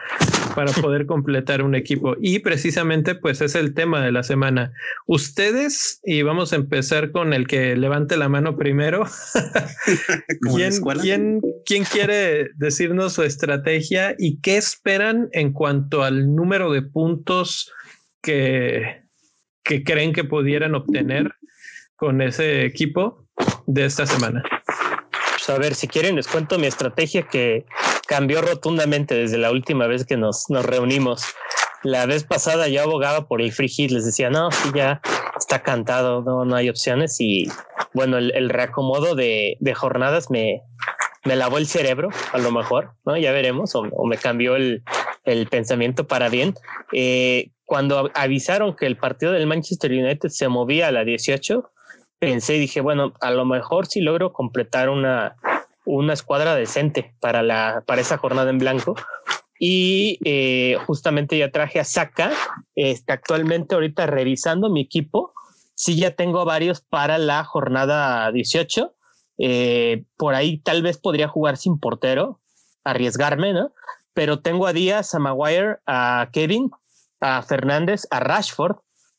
para poder completar un equipo. Y precisamente, pues es el tema de la semana. Ustedes, y vamos a empezar con el que levante la mano primero. ¿Quién, ¿quién, ¿Quién quiere decirnos su estrategia y qué esperan en cuanto al número de puntos que, que creen que pudieran obtener con ese equipo de esta semana? Pues, a ver, si quieren, les cuento mi estrategia que cambió rotundamente desde la última vez que nos, nos reunimos. La vez pasada yo abogaba por el free hit, les decía, no, sí, ya está cantado, no, no hay opciones. Y bueno, el, reacomodo de, de, jornadas me, me lavó el cerebro, a lo mejor, ¿no? Ya veremos, o, me cambió el, el, pensamiento para bien. Eh, cuando avisaron que el partido del Manchester United se movía a la 18, pensé y dije, bueno, a lo mejor si logro completar una, una escuadra decente para, la, para esa jornada en blanco. Y eh, justamente ya traje a Saka. Está actualmente ahorita revisando mi equipo. Sí, ya tengo varios para la jornada 18. Eh, por ahí tal vez podría jugar sin portero, arriesgarme, ¿no? Pero tengo a Díaz, a Maguire, a Kevin, a Fernández, a Rashford,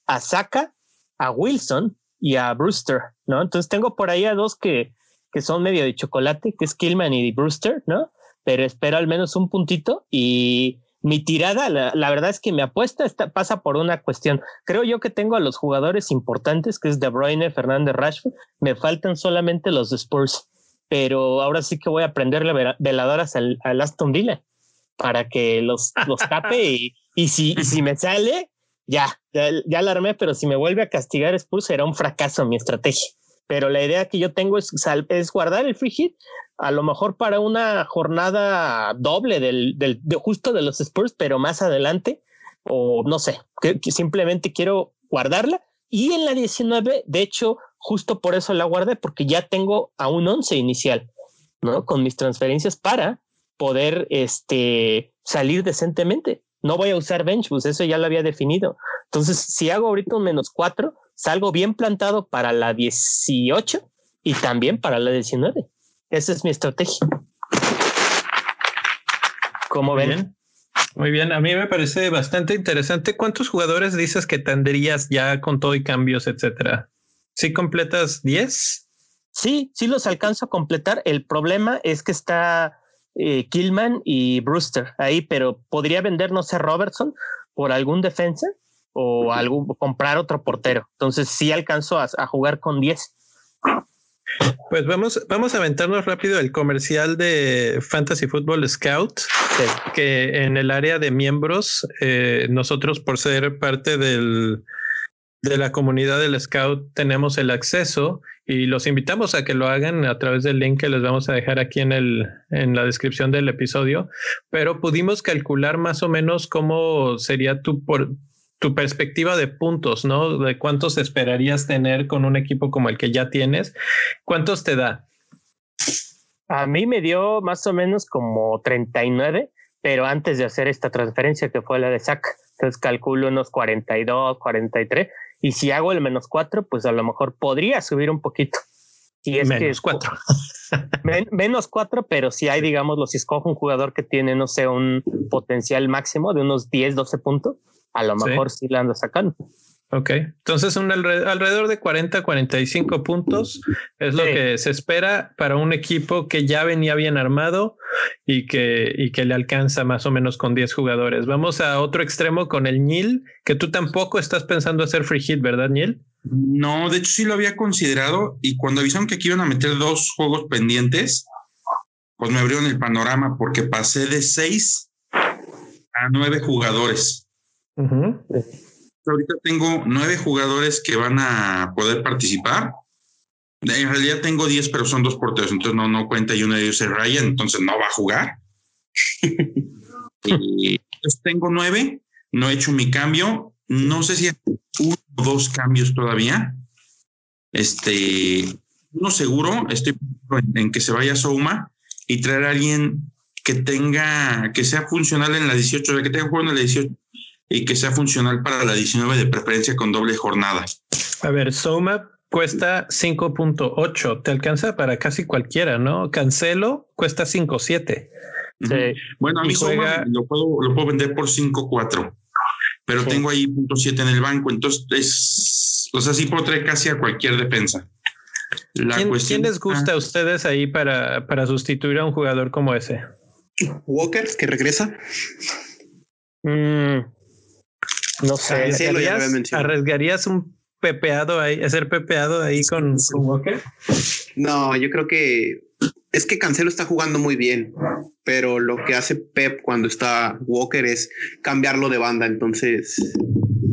a Saka, a Wilson, y a Brewster, ¿no? Entonces tengo por ahí a dos que, que son medio de chocolate, que es Killman y Brewster, ¿no? Pero espero al menos un puntito y mi tirada, la, verdad es que mi apuesta está, pasa por una cuestión. Creo yo que tengo a los jugadores importantes, que es De Bruyne, Fernández, Rashford. Me faltan solamente los Spurs, pero ahora sí que voy a prenderle veladoras al, Aston Villa para que los, los tape y, y, si, y si me sale, ya, ya, ya la armé, pero si me vuelve a castigar Spurs será un fracaso mi estrategia. Pero la idea que yo tengo es, es guardar el free hit, a lo mejor para una jornada doble del, del de justo de los Spurs, pero más adelante, o no sé, que, simplemente quiero guardarla. Y en la 19, de hecho, justo por eso la guardé, porque ya tengo a un 11 inicial, ¿no? Con mis transferencias para poder este, salir decentemente no voy a usar bench pues eso ya lo había definido. Entonces, si hago ahorita un menos cuatro, salgo bien plantado para la 18 y también para la 19. Esa es mi estrategia. ¿Cómo ven? Muy bien, a mí me parece bastante interesante. ¿Cuántos jugadores dices que tendrías ya con todo y cambios, etcétera? ¿Sí completas 10? Sí, sí los alcanzo a completar. El problema es que está eh, Killman y Brewster ahí, pero podría vender, no sé, Robertson por algún defensa o algún, comprar otro portero. Entonces sí alcanzo a, jugar con 10. Pues vamos, vamos a aventarnos rápido el comercial de Fantasy Football Scout, que en el área de miembros, eh, nosotros por ser parte del, de la comunidad del Scout tenemos el acceso y los invitamos a que lo hagan a través del link que les vamos a dejar aquí en, el, en la descripción del episodio, pero pudimos calcular más o menos cómo sería tu, por, tu perspectiva de puntos, ¿no? De cuántos esperarías tener con un equipo como el que ya tienes. ¿Cuántos te da? A mí me dio más o menos como 39, pero antes de hacer esta transferencia que fue la de SAC, entonces calculo unos 42, 43 y si hago el menos cuatro, pues a lo mejor podría subir un poquito. Si es menos cuatro. menos cuatro, pero si hay, digamos, si escojo un jugador que tiene, no sé, un potencial máximo de unos 10, 12 puntos, a lo mejor sí, sí le ando sacando. Ok, entonces un alrededor de 40, 45 puntos es lo que se espera para un equipo que ya venía bien armado y que, y que le alcanza más o menos con 10 jugadores. Vamos a otro extremo con el Nil, que tú tampoco estás pensando hacer free hit, ¿verdad, Nil? No, de hecho sí lo había considerado y cuando avisaron que aquí iban a meter dos juegos pendientes, pues me abrieron el panorama porque pasé de 6 a 9 jugadores ahorita tengo nueve jugadores que van a poder participar. En realidad tengo diez, pero son dos porteros, entonces no, no cuenta y uno de ellos es Ryan, entonces no va a jugar. y, tengo nueve, no he hecho mi cambio. No sé si uno o dos cambios todavía. Este, uno seguro, estoy en, que se vaya Souma y traer a alguien que tenga, que sea funcional en la 18, que tenga juego en la 18 y que sea funcional para la 19 de preferencia con doble jornada. A ver, Soma cuesta 5.8, te alcanza para casi cualquiera, ¿no? Cancelo cuesta 5.7. Sí. Bueno, a mí juega... lo, puedo, lo puedo vender por 5.4, pero tengo ahí punto .7 en el banco, entonces es, o sea, sí puedo traer casi a cualquier defensa. La ¿Quién, ¿Quién, les gusta a ustedes ahí para, para sustituir a un jugador como ese? Walker, que regresa. Mm, no sé. ¿Arriesgarías, un pepeado ahí, hacer pepeado ahí con, Walker? No, yo creo que es que Cancelo está jugando muy bien, pero lo que hace Pep cuando está Walker es cambiarlo de banda. Entonces,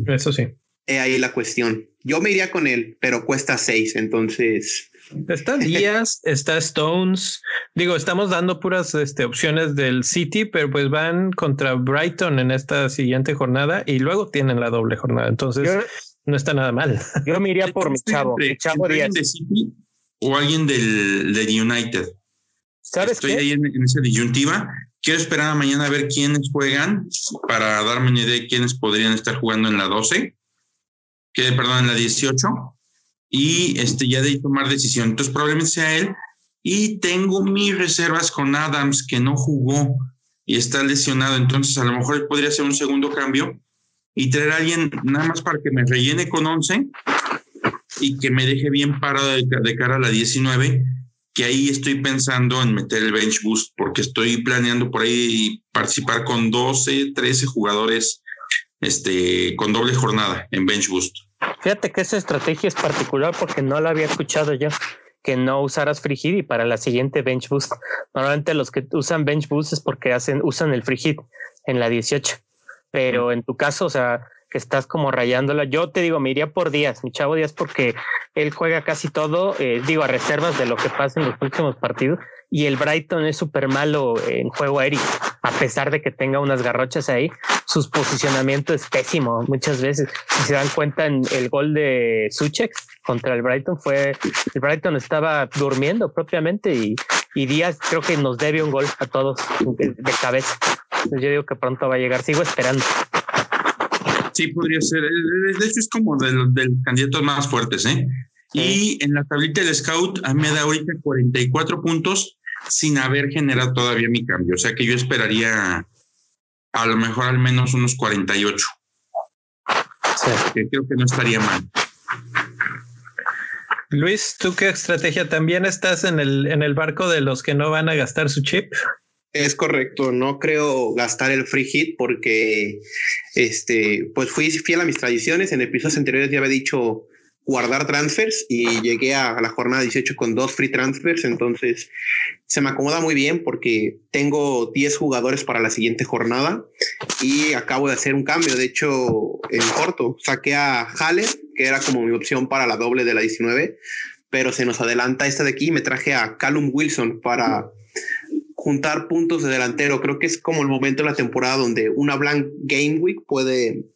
eso sí. He ahí la cuestión. Yo me iría con él, pero cuesta seis, entonces. Está Díaz, está Stones. Digo, estamos dando puras este, opciones del City, pero pues van contra Brighton en esta siguiente jornada y luego tienen la doble jornada. Entonces, no está nada mal. Yo me iría por mi chavo. Mi chavo Díaz. de City o alguien del, United? ¿Sabes Estoy ahí en, esa disyuntiva. Quiero esperar a mañana a ver quiénes juegan para darme una idea de quiénes podrían estar jugando en la 12, que perdón, en la 18 y este, ya de tomar decisión. Entonces probablemente sea él. Y tengo mis reservas con Adams que no jugó y está lesionado. Entonces a lo mejor él podría hacer un segundo cambio y traer a alguien nada más para que me rellene con 11 y que me deje bien parado de, cara a la 19 que ahí estoy pensando en meter el bench boost porque estoy planeando por ahí participar con 12, 13 jugadores este, con doble jornada en bench boost. Fíjate que esa estrategia es particular porque no la había escuchado yo, que no usaras Free para la siguiente Bench Boost. Normalmente los que usan Bench Boost es porque hacen, usan el Free en la 18. Pero en tu caso, o sea, que estás como rayándola. Yo te digo, me iría por días, mi chavo Díaz, porque él juega casi todo, eh, digo, a reservas de lo que pasa en los próximos partidos y el Brighton es súper malo en juego aéreo, a pesar de que tenga unas garrochas ahí, su posicionamiento es pésimo muchas veces. Si se dan cuenta en el gol de Suchek contra el Brighton fue, el Brighton estaba durmiendo propiamente y, y Díaz creo que nos debe un gol a todos de, cabeza. yo digo que pronto va a llegar, sigo esperando. Sí, podría ser. De hecho, es como del, del candidatos más fuertes, ¿eh? Y en la tablita del Scout, a mí me da ahorita 44 puntos sin haber generado todavía mi cambio. O sea que yo esperaría a lo mejor al menos unos 48. Sí. Que creo que no estaría mal. Luis, ¿tú qué estrategia? ¿También estás en el, en el barco de los que no van a gastar su chip? Es correcto, no creo gastar el free hit porque este, pues fui fiel a mis tradiciones. En episodios anteriores ya había dicho guardar transfers y llegué a la jornada 18 con dos free transfers, entonces se me acomoda muy bien porque tengo 10 jugadores para la siguiente jornada y acabo de hacer un cambio, de hecho en corto, saqué a Halle, que era como mi opción para la doble de la 19, pero se nos adelanta esta de aquí. Y me traje a Callum Wilson para juntar puntos de delantero. Creo que es como el momento de la temporada donde una blank game week puede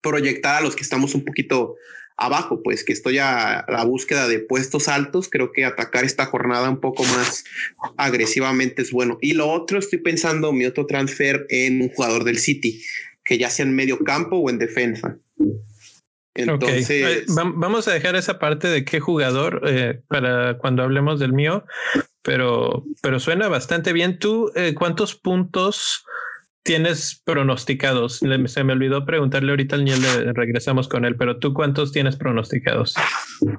proyectar a los que estamos un poquito abajo, pues que estoy a la búsqueda de puestos altos, creo que atacar esta jornada un poco más agresivamente es bueno. Y lo otro, estoy pensando mi otro transfer en un jugador del City, que ya sea en medio campo o en defensa. Entonces, eh, vamos a dejar esa parte de qué jugador eh, para cuando hablemos del mío, pero, pero suena bastante bien. ¿Tú eh, cuántos puntos tienes pronosticados? se me olvidó preguntarle ahorita al Niel, regresamos con él, pero tú cuántos tienes pronosticados?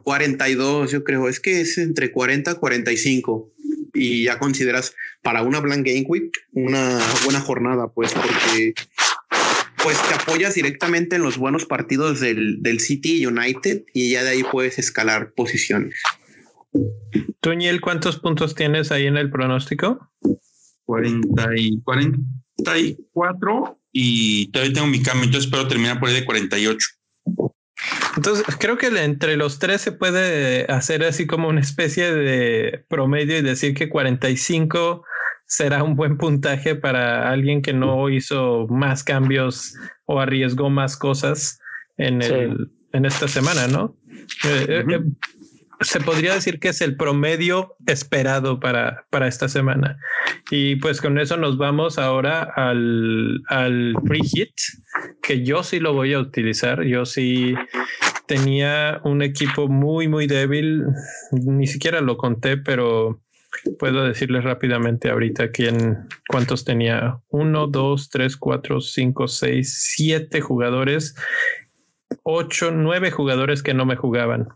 42, yo creo. Es que es entre 40 y 45. Y ya consideras para una Blank Game Week una buena jornada, pues, porque pues te apoyas directamente en los buenos partidos del, del City United y ya de ahí puedes escalar posiciones. ¿Tú, Niel, cuántos puntos tienes ahí en el pronóstico? 40 y 40 44 y todavía tengo mi cambio, entonces espero terminar por ahí de 48. Entonces, creo que entre los tres se puede hacer así como una especie de promedio y decir que 45 será un buen puntaje para alguien que no hizo más cambios o arriesgó más cosas en, el, en esta semana, ¿no? Eh, eh, se podría decir que es el promedio esperado para, para esta semana. Y pues con eso nos vamos ahora al, al free hit, que yo sí lo voy a utilizar. Yo sí tenía un equipo muy, muy débil. Ni siquiera lo conté, pero puedo decirles rápidamente ahorita quién, cuántos tenía. Uno, dos, tres, cuatro, cinco, seis, siete jugadores. Ocho, nueve jugadores que no me jugaban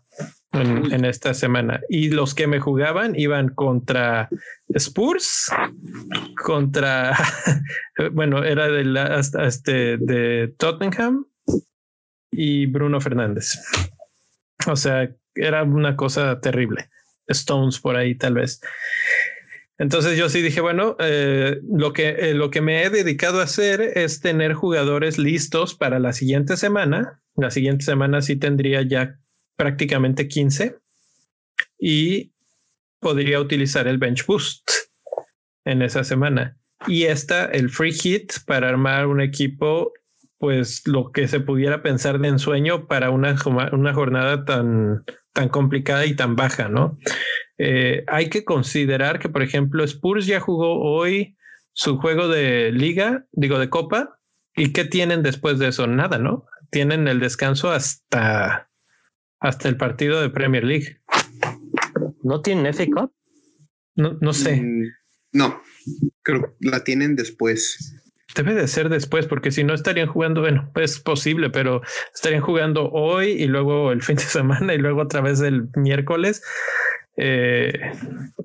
en, esta semana. Y los que me jugaban iban contra Spurs, contra, bueno, era de la, este de Tottenham y Bruno Fernández. O sea, era una cosa terrible. Stones por ahí, tal vez. Entonces yo sí dije, bueno, eh, lo, que, eh, lo que me he dedicado a hacer es tener jugadores listos para la siguiente semana. La siguiente semana sí tendría ya prácticamente 15 y podría utilizar el bench boost en esa semana. Y esta, el free hit para armar un equipo, pues lo que se pudiera pensar de ensueño para una, una jornada tan, tan complicada y tan baja, ¿no? Eh, hay que considerar que, por ejemplo, Spurs ya jugó hoy su juego de liga, digo de copa, ¿y qué tienen después de eso? Nada, ¿no? Tienen el descanso hasta hasta el partido de Premier League. ¿No tienen FA Cup? No, no sé. Mm, no, creo que la tienen después. Debe de ser después, porque si no estarían jugando, bueno, es posible, pero estarían jugando hoy y luego el fin de semana y luego otra vez el miércoles. Eh,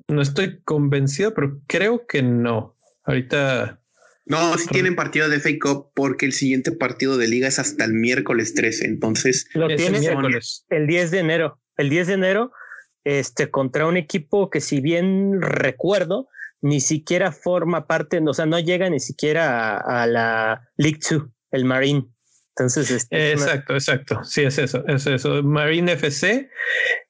no estoy convencido, pero creo que no. Ahorita no, sí tienen partido de Fake Cup porque el siguiente partido de liga es hasta el miércoles 13. Entonces, lo tienen el 10 de enero. El 10 de enero, este, contra un equipo que, si bien recuerdo, ni siquiera forma parte, o sea, no llega ni siquiera a, la League 2, el Marine. Entonces, este, exacto, exacto. Sí, es eso, es eso. Marine FC.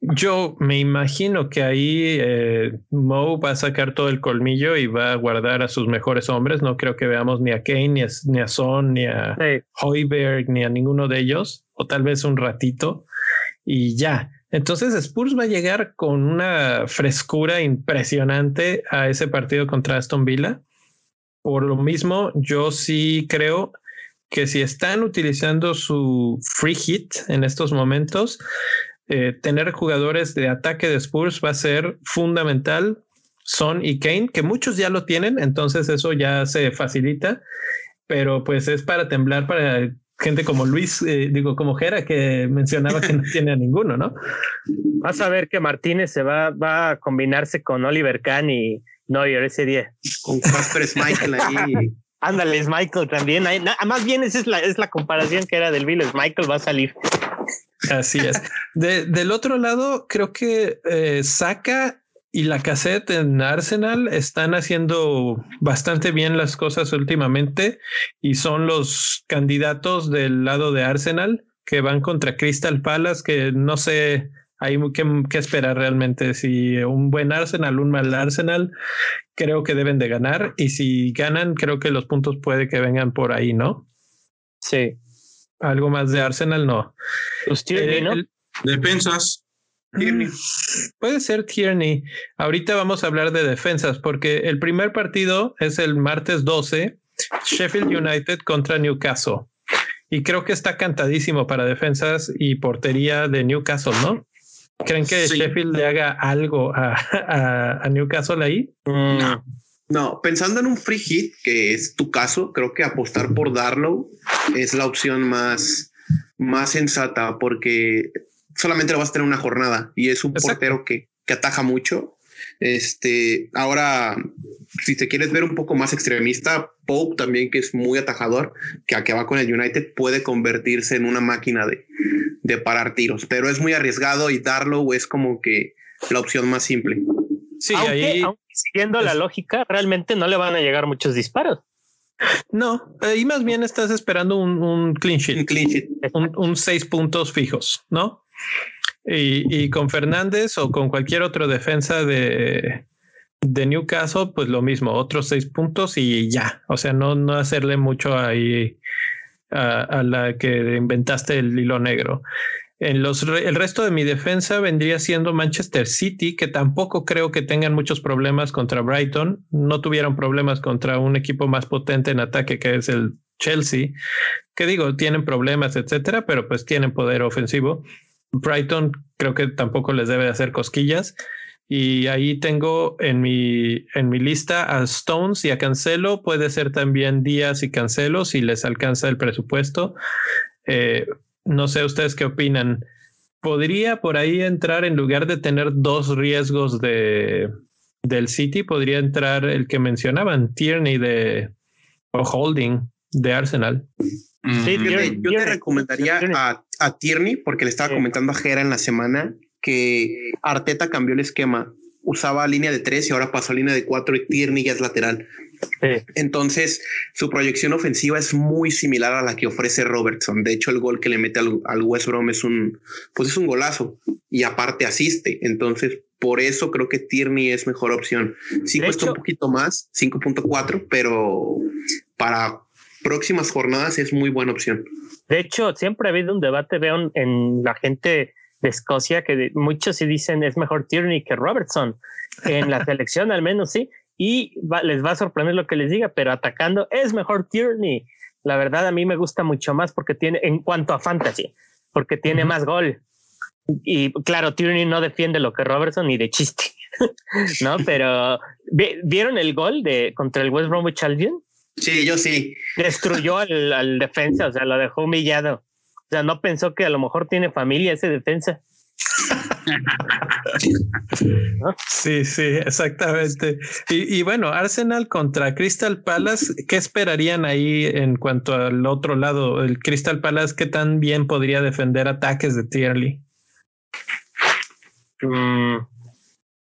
Yo me imagino que ahí eh, Mo va a sacar todo el colmillo y va a guardar a sus mejores hombres. No creo que veamos ni a Kane, ni a, ni a Son, ni a Hoiberg, ni a ninguno de ellos, o tal vez un ratito y ya. Entonces Spurs va a llegar con una frescura impresionante a ese partido contra Aston Villa. Por lo mismo, yo sí creo que si están utilizando su free hit en estos momentos, eh, tener jugadores de ataque de Spurs va a ser fundamental. Son y Kane, que muchos ya lo tienen, entonces eso ya se facilita, pero pues es para temblar para gente como Luis, eh, digo, como Jera, que mencionaba que no tiene a ninguno, ¿no? Vas a ver que Martínez se va, va a combinarse con Oliver Kahn y Neuer ese día. Con Casper Michael ahí. Ándale, Michael también. más bien esa es la, es la comparación que era del Bill. Michael va a salir. Así es. del otro lado, creo que eh, Saca y la cassette en Arsenal están haciendo bastante bien las cosas últimamente y son los candidatos del lado de Arsenal que van contra Crystal Palace, que no sé hay que, que esperar realmente. Si un buen Arsenal, un mal Arsenal, creo que deben de ganar y si ganan, creo que los puntos puede que vengan por ahí, ¿no? Sí. Algo más de Arsenal, no. Pues Tierney, ¿no? Defensas. Mm, puede ser Tierney. Ahorita vamos a hablar de defensas porque el primer partido es el martes 12, Sheffield United contra Newcastle. Y creo que está cantadísimo para defensas y portería de Newcastle, ¿no? ¿Creen que Sheffield le haga algo a, Newcastle ahí? No. No, pensando en un free hit, que es tu caso, creo que apostar por Darlow es la opción más, más sensata porque solamente lo vas a tener una jornada y es un portero que, que ataja mucho. Este, ahora, si te quieres ver un poco más extremista, Pope también, que es muy atajador, que a que va con el United, puede convertirse en una máquina de, de parar tiros, pero es muy arriesgado y Darlow es como que la opción más simple. Sí, ahí, siguiendo la lógica, realmente no le van a llegar muchos disparos. No, ahí más bien estás esperando un, un clean sheet. Un clean sheet. Un, seis puntos fijos, ¿no? Y, y, con Fernández o con cualquier otro defensa de, de Newcastle, pues lo mismo, otros seis puntos y ya. O sea, no, no hacerle mucho ahí a, la que inventaste el hilo negro. En los, el resto de mi defensa vendría siendo Manchester City, que tampoco creo que tengan muchos problemas contra Brighton. No tuvieron problemas contra un equipo más potente en ataque que es el Chelsea, que digo, tienen problemas, etcétera, pero pues tienen poder ofensivo. Brighton creo que tampoco les debe hacer cosquillas. Y ahí tengo en mi, en mi lista a Stones y a Cancelo. Puede ser también Díaz y Cancelo si les alcanza el presupuesto. Eh, no sé ustedes qué opinan. ¿Podría por ahí entrar en lugar de tener dos riesgos de, del City? ¿Podría entrar el que mencionaban, Tierney de o Holding de Arsenal? Sí, yo te recomendaría a, a, Tierney porque le estaba comentando a Jera en la semana que Arteta cambió el esquema. Usaba línea de tres y ahora pasó a línea de cuatro y Tierney ya es lateral. Entonces, su proyección ofensiva es muy similar a la que ofrece Robertson. De hecho, el gol que le mete al, West Brom es un, pues es un golazo y aparte asiste. Entonces, por eso creo que Tierney es mejor opción. Sí cuesta un poquito más, 5.4, pero para próximas jornadas es muy buena opción. De hecho, siempre ha habido un debate, veo en la gente de Escocia que muchos sí dicen es mejor Tierney que Robertson. En la selección al menos sí y les va a sorprender lo que les diga, pero atacando es mejor Tierney. La verdad a mí me gusta mucho más porque tiene, en cuanto a fantasy, porque tiene más gol. Y claro, Tierney no defiende lo que Robertson ni de chiste, ¿no? Pero ¿vieron el gol de contra el West Bromwich Albion? Sí, yo sí. Destruyó al, al defensa, o sea, lo dejó humillado. O sea, no pensó que a lo mejor tiene familia ese defensa. Sí, sí, exactamente. Y, bueno, Arsenal contra Crystal Palace, ¿qué esperarían ahí en cuanto al otro lado? El Crystal Palace, ¿qué tan bien podría defender ataques de Tierley? Mm,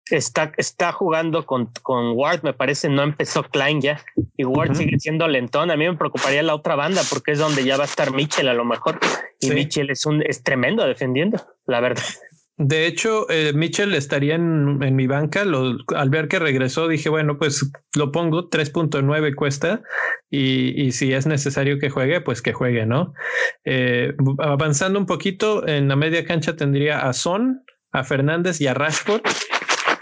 está, está jugando con, con Ward, me parece, no empezó Klein ya. Y Ward sigue siendo lentón. A mí me preocuparía la otra banda porque es donde ya va a estar Mitchell a lo mejor. Y Mitchell es un es tremendo defendiendo, la verdad. De hecho, eh, Mitchell estaría en, en mi banca. Lo, al ver que regresó, dije, bueno, pues lo pongo 3.9 cuesta y, y, si es necesario que juegue, pues que juegue, ¿no? Eh, avanzando un poquito, en la media cancha tendría a Son, a Fernández y a Rashford.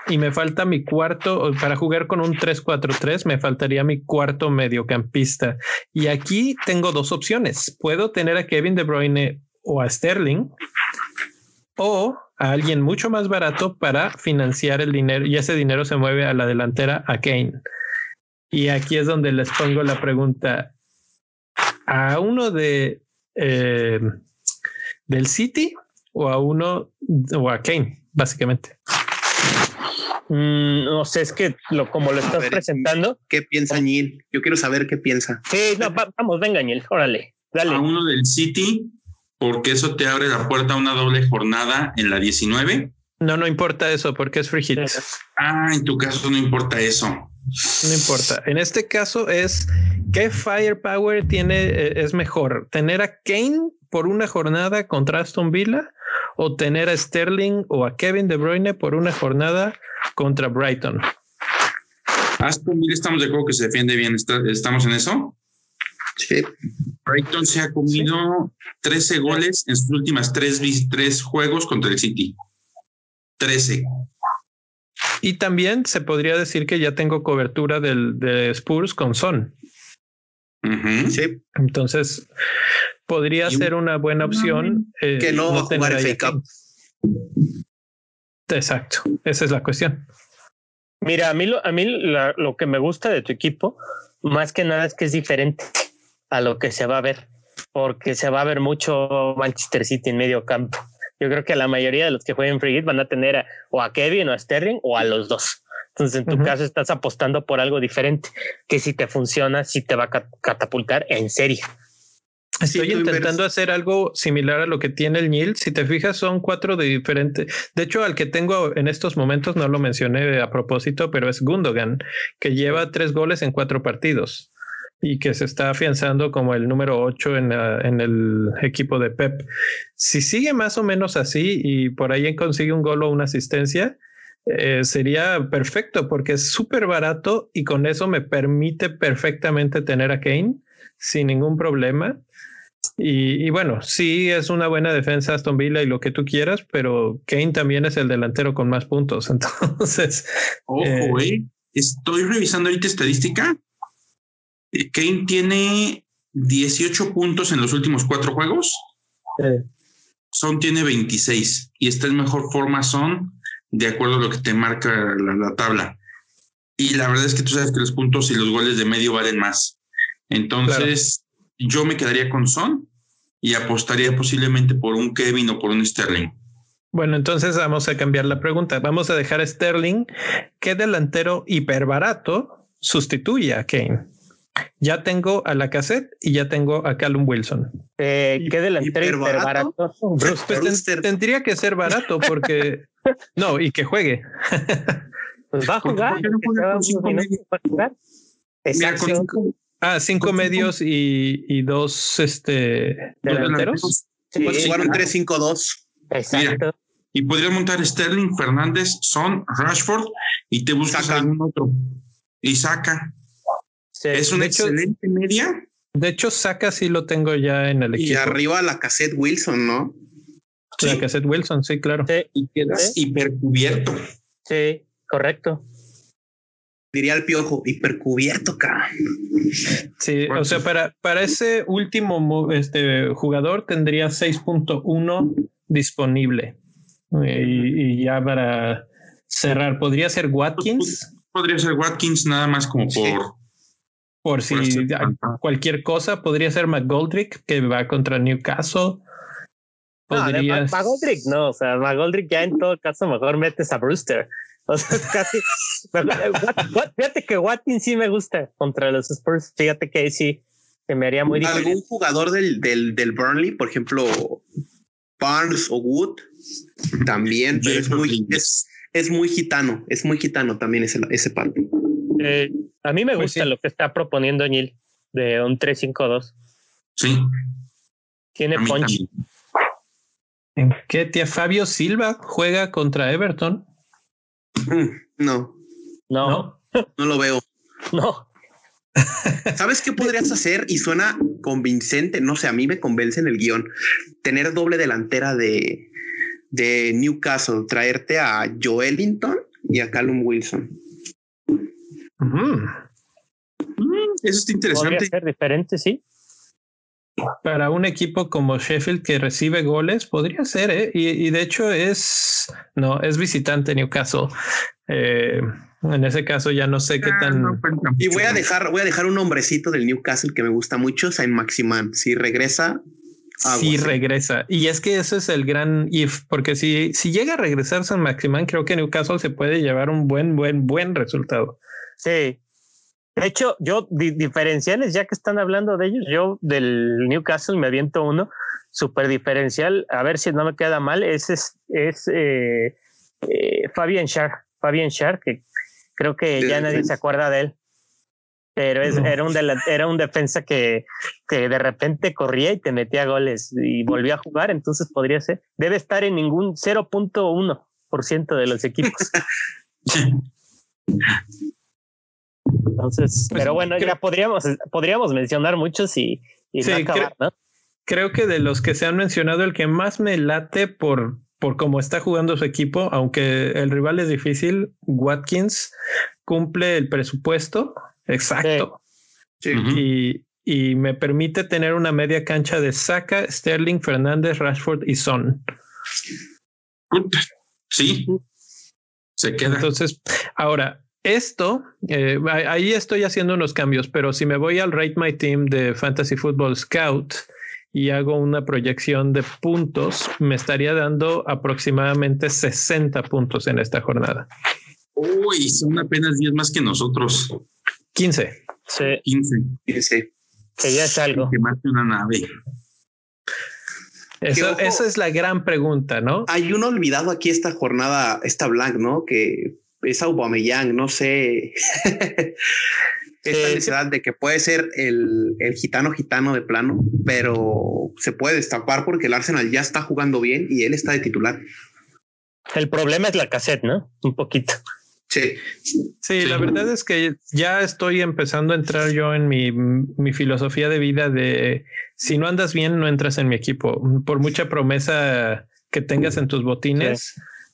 Y me falta mi cuarto, para jugar con un 3-4-3, me faltaría mi cuarto mediocampista. Y aquí tengo dos opciones. Puedo tener a Kevin De Bruyne o a Sterling o a alguien mucho más barato para financiar el dinero y ese dinero se mueve a la delantera a Kane. Y aquí es donde les pongo la pregunta. A uno de eh, del City o a uno o a Kane, básicamente. Mm, no sé, es que lo, como lo estás presentando. ¿Qué piensa Neil? Yo quiero saber qué piensa. Sí, no, vamos, venga, Neil, órale, dale. A uno del City, porque eso te abre la puerta a una doble jornada en la 19. No, no importa eso porque es free hit. Ah, en tu caso no importa eso. No importa. En este caso es qué firepower tiene, eh, es mejor tener a Kane por una jornada contra Aston Villa o tener a Sterling o a Kevin De Bruyne por una jornada contra Brighton. Aston Villa estamos de acuerdo que se defiende bien. ¿Estamos en eso? Sí. Brighton se ha comido 13 goles en sus últimas tres, tres juegos contra el City. 13. Y también se podría decir que ya tengo cobertura del, de Spurs con Son. Sí. Entonces, podría ser una buena opción. Eh, que no, va a jugar el Exacto, esa es la cuestión. Mira, a mí, lo, a mí lo que me gusta de tu equipo, más que nada es que es diferente a lo que se va a ver, porque se va a ver mucho Manchester City en medio campo. Yo creo que la mayoría de los que jueguen Free van a tener o a Kevin o a Sterling o a los dos. Entonces, en tu caso, estás apostando por algo diferente que si te funciona, si te va a catapultar en serie. Estoy intentando hacer algo similar a lo que tiene el Nil. Si te fijas, son cuatro de diferentes. De hecho, al que tengo en estos momentos no lo mencioné a propósito, pero es Gundogan, que lleva tres goles en cuatro partidos y que se está afianzando como el número ocho en, en el equipo de Pep. Si sigue más o menos así y por ahí consigue un gol o una asistencia, eh, sería perfecto porque es súper barato y con eso me permite perfectamente tener a Kane sin ningún problema. Y, bueno, sí es una buena defensa Aston Villa y lo que tú quieras, pero Kane también es el delantero con más puntos. Entonces, ojo, eh, eh. estoy revisando ahorita estadística. Kane tiene 18 puntos en los últimos cuatro juegos. Son tiene 26 y está en mejor forma Son de acuerdo a lo que te marca la, tabla. Y la verdad es que tú sabes que los puntos y los goles de medio valen más. Entonces, yo me quedaría con Son y apostaría posiblemente por un Kevin o por un Sterling. Bueno, entonces vamos a cambiar la pregunta. Vamos a dejar a Sterling. ¿Qué delantero hiperbarato sustituye a Kane? Ya tengo a la cassette y ya tengo a Callum Wilson. Eh, ¿Qué delantero hiperbarato? Pues tendría que ser barato porque no, y que juegue. Pues va a jugar. Ah, cinco medios y, y dos este, delanteros. Sí. Jugaron 3-5-2. Exacto. y podrías montar Sterling, Fernández, Son, Rashford y te buscas algún otro. Y saca. Es una excelente media. De hecho, saca sí lo tengo ya en el equipo. Y arriba la cassette Wilson, ¿no? Sí. La cassette Wilson, sí, claro. Sí. Y quedas hipercubierto. Sí, correcto diría el piojo, hipercubierto, cara. Sí, o sea, para, para ese último este, jugador tendría 6.1 disponible. Y, ya para cerrar, ¿podría ser Watkins? Podría ser Watkins nada más como por... Por si cualquier cosa, podría ser McGoldrick que va contra Newcastle. No, McGoldrick no, o sea, McGoldrick ya en todo caso mejor metes a Brewster. O sea, casi. fíjate que Watkins sí me gusta contra los Spurs. Fíjate que sí se me haría muy difícil. ¿Algún jugador del, del, del Burnley, por ejemplo, Barnes o Wood? También, pero es muy, es, es, muy gitano. Es muy gitano también ese, ese parte. Eh, a mí me pues gusta lo que está proponiendo Neil de un 3-5-2. Sí. Tiene punch. ¿En qué tía Fabio Silva juega contra Everton? Mm, no. No. No lo veo. No. ¿Sabes qué podrías hacer? Y suena convincente, no sé, a mí me convence en el guion. Tener doble delantera de, de Newcastle, traerte a Joelinton y a Callum Wilson. Mm. eso está interesante. Podría ser diferente, sí para un equipo como Sheffield que recibe goles, podría ser, ¿eh? y, de hecho es, no, es visitante Newcastle. Eh, en ese caso ya no sé qué ah, tan. y voy a dejar, voy a dejar un hombrecito del Newcastle que me gusta mucho, Saint Maximan. Si regresa, si regresa. Y es que ese es el gran if, porque si, si llega a regresar San Maximán, creo que Newcastle se puede llevar un buen, buen, buen resultado. Sí. De hecho, yo, diferenciales, ya que están hablando de ellos, yo del Newcastle me aviento uno super diferencial, a ver si no me queda mal, es, es, es eh, eh, Fabian Schär, Fabian Schär, que creo que ya nadie se acuerda de él pero es, era, un era un defensa que, que de repente corría y te metía goles y volvía a jugar, entonces podría ser, debe estar en ningún 0.1% de los equipos. Entonces, pues, pero bueno, ya podríamos, podríamos mencionar muchos y, y no acabar, creo, Creo que de los que se han mencionado, el que más me late por, por cómo está jugando su equipo, aunque el rival es difícil, Watkins cumple el presupuesto Exacto. Y, y, me permite tener una media cancha de Saka, Sterling, Fernández, Rashford y Son. Sí. Se queda. Entonces, ahora, esto, eh, ahí estoy haciendo unos cambios, pero si me voy al Rate My Team de Fantasy Football Scout y hago una proyección de puntos, me estaría dando aproximadamente 60 puntos en esta jornada. Uy, son apenas 10 más que nosotros. 15. Sí. 15. 15. Que ya es algo. Que mate una nave. Eso, esa es la gran pregunta, ¿no? Hay uno olvidado aquí esta jornada, esta Blanc, ¿no? Que es Aubameyang, no sé. esta necesidad de que puede ser el, el, gitano gitano de plano, pero se puede destapar porque el Arsenal ya está jugando bien y él está de titular. El problema es la cassette, ¿no? Un poquito. Sí. sí. la verdad es que ya estoy empezando a entrar yo en mi, mi, filosofía de vida de si no andas bien, no entras en mi equipo. Por mucha promesa que tengas en tus botines,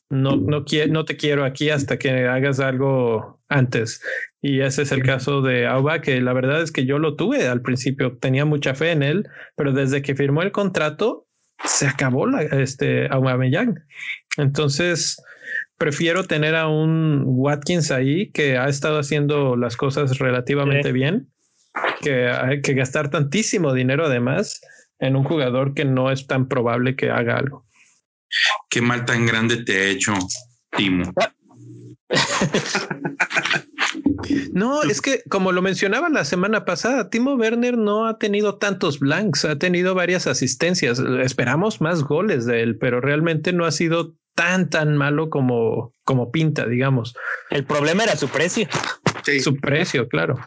no, no, no te quiero aquí hasta que hagas algo antes. Y ese es el caso de Auba, que la verdad es que yo lo tuve al principio, tenía mucha fe en él, pero desde que firmó el contrato, se acabó la, este Aubameyang. Entonces, prefiero tener a un Watkins ahí que ha estado haciendo las cosas relativamente bien que hay que gastar tantísimo dinero además en un jugador que no es tan probable que haga algo. Qué mal tan grande te ha hecho, Timo. No, es que como lo mencionaba la semana pasada, Timo Werner no ha tenido tantos blanks, ha tenido varias asistencias. Esperamos más goles de él, pero realmente no ha sido tan, tan malo como, como pinta, digamos. El problema era su precio. Sí. Su precio, claro.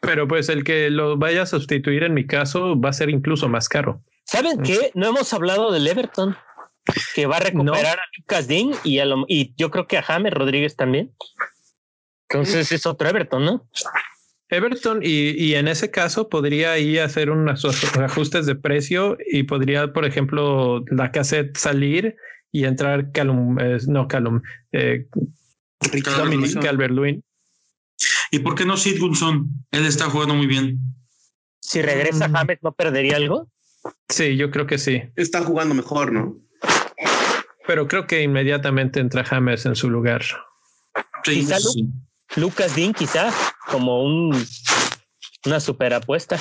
Pero pues el que lo vaya a sustituir en mi caso va a ser incluso más caro. ¿Saben qué? No hemos hablado del Everton, que va a recuperar a Lucas Dean y, a y yo creo que a James Rodríguez también. Entonces es otro Everton, ¿no? Everton y, y, en ese caso podría ahí hacer unos ajustes de precio y podría, por ejemplo, la cassette salir y entrar Calum, no Calum, eh, Dominic calvert ¿Y por qué no Sigurdsson? Él está jugando muy bien. Si regresa mm. James, ¿no perdería algo? Sí, yo creo que sí. Está jugando mejor, ¿no? Pero creo que inmediatamente entra James en su lugar. Sí, Lucas Dean, quizá, como un, una super apuesta.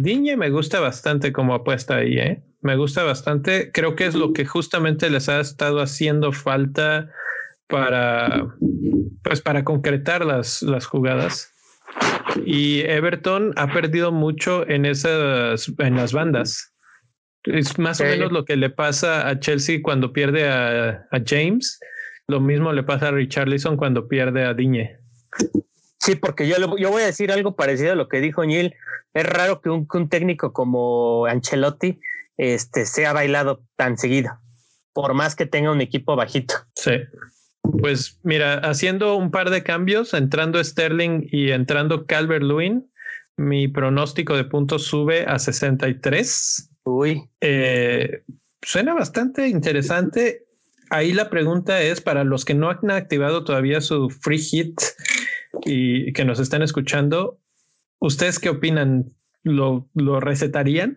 Diñe me gusta bastante como apuesta ahí, ¿eh? Me gusta bastante. Creo que es lo que justamente les ha estado haciendo falta para, pues para concretar las, las jugadas. Y Everton ha perdido mucho en esas, en las bandas. Es más o menos lo que le pasa a Chelsea cuando pierde a, a James. Lo mismo le pasa a Richarlison cuando pierde a Diñe. Sí, porque yo, yo voy a decir algo parecido a lo que dijo Neil. Es raro que un, técnico como Ancelotti este, sea bailado tan seguido, por más que tenga un equipo bajito. Sí. Pues mira, haciendo un par de cambios, entrando Sterling y entrando Calvert Lewin, mi pronóstico de puntos sube a 63. Uy. Eh, suena bastante interesante. Ahí la pregunta es para los que no han activado todavía su free hit y que nos están escuchando, ¿ustedes qué opinan? ¿Lo, lo recetarían?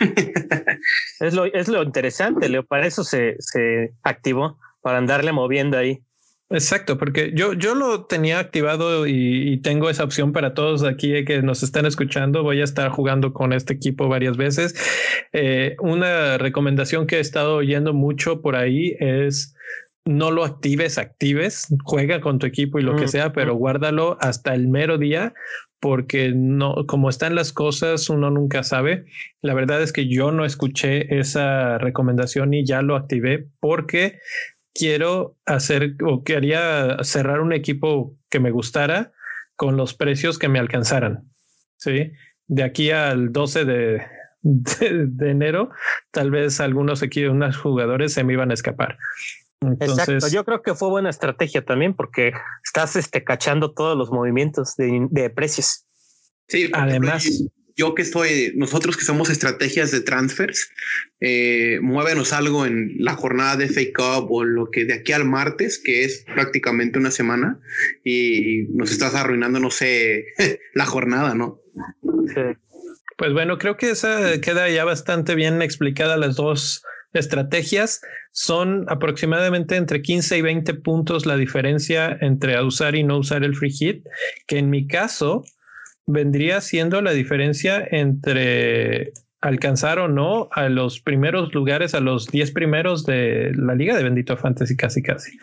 es, lo, es lo interesante, Leo. Para eso se, se activó, para andarle moviendo ahí. Exacto, porque yo, yo lo tenía activado y, tengo esa opción para todos aquí que nos están escuchando. Voy a estar jugando con este equipo varias veces. Eh, una recomendación que he estado oyendo mucho por ahí es no lo actives, actives, juega con tu equipo y lo que sea, pero guárdalo hasta el mero día porque no, como están las cosas, uno nunca sabe. La verdad es que yo no escuché esa recomendación y ya lo activé porque quiero hacer o quería cerrar un equipo que me gustara con los precios que me alcanzaran. Sí, de aquí al 12 de, de, enero, tal vez algunos equipos, unos jugadores se me iban a escapar. Exacto, yo creo que fue buena estrategia también porque estás este, cachando todos los movimientos de, de precios. Sí, además yo que estoy, nosotros que somos estrategias de transfers, eh, muévenos algo en la jornada de Fake Up o lo que de aquí al martes, que es prácticamente una semana, y nos estás arruinando, no sé, la jornada, ¿no? Pues bueno, creo que esa queda ya bastante bien explicada las dos estrategias. Son aproximadamente entre 15 y 20 puntos la diferencia entre usar y no usar el free hit, que en mi caso, vendría siendo la diferencia entre alcanzar o no a los primeros lugares, a los 10 primeros de la liga de Bendito Fantasy, casi, casi.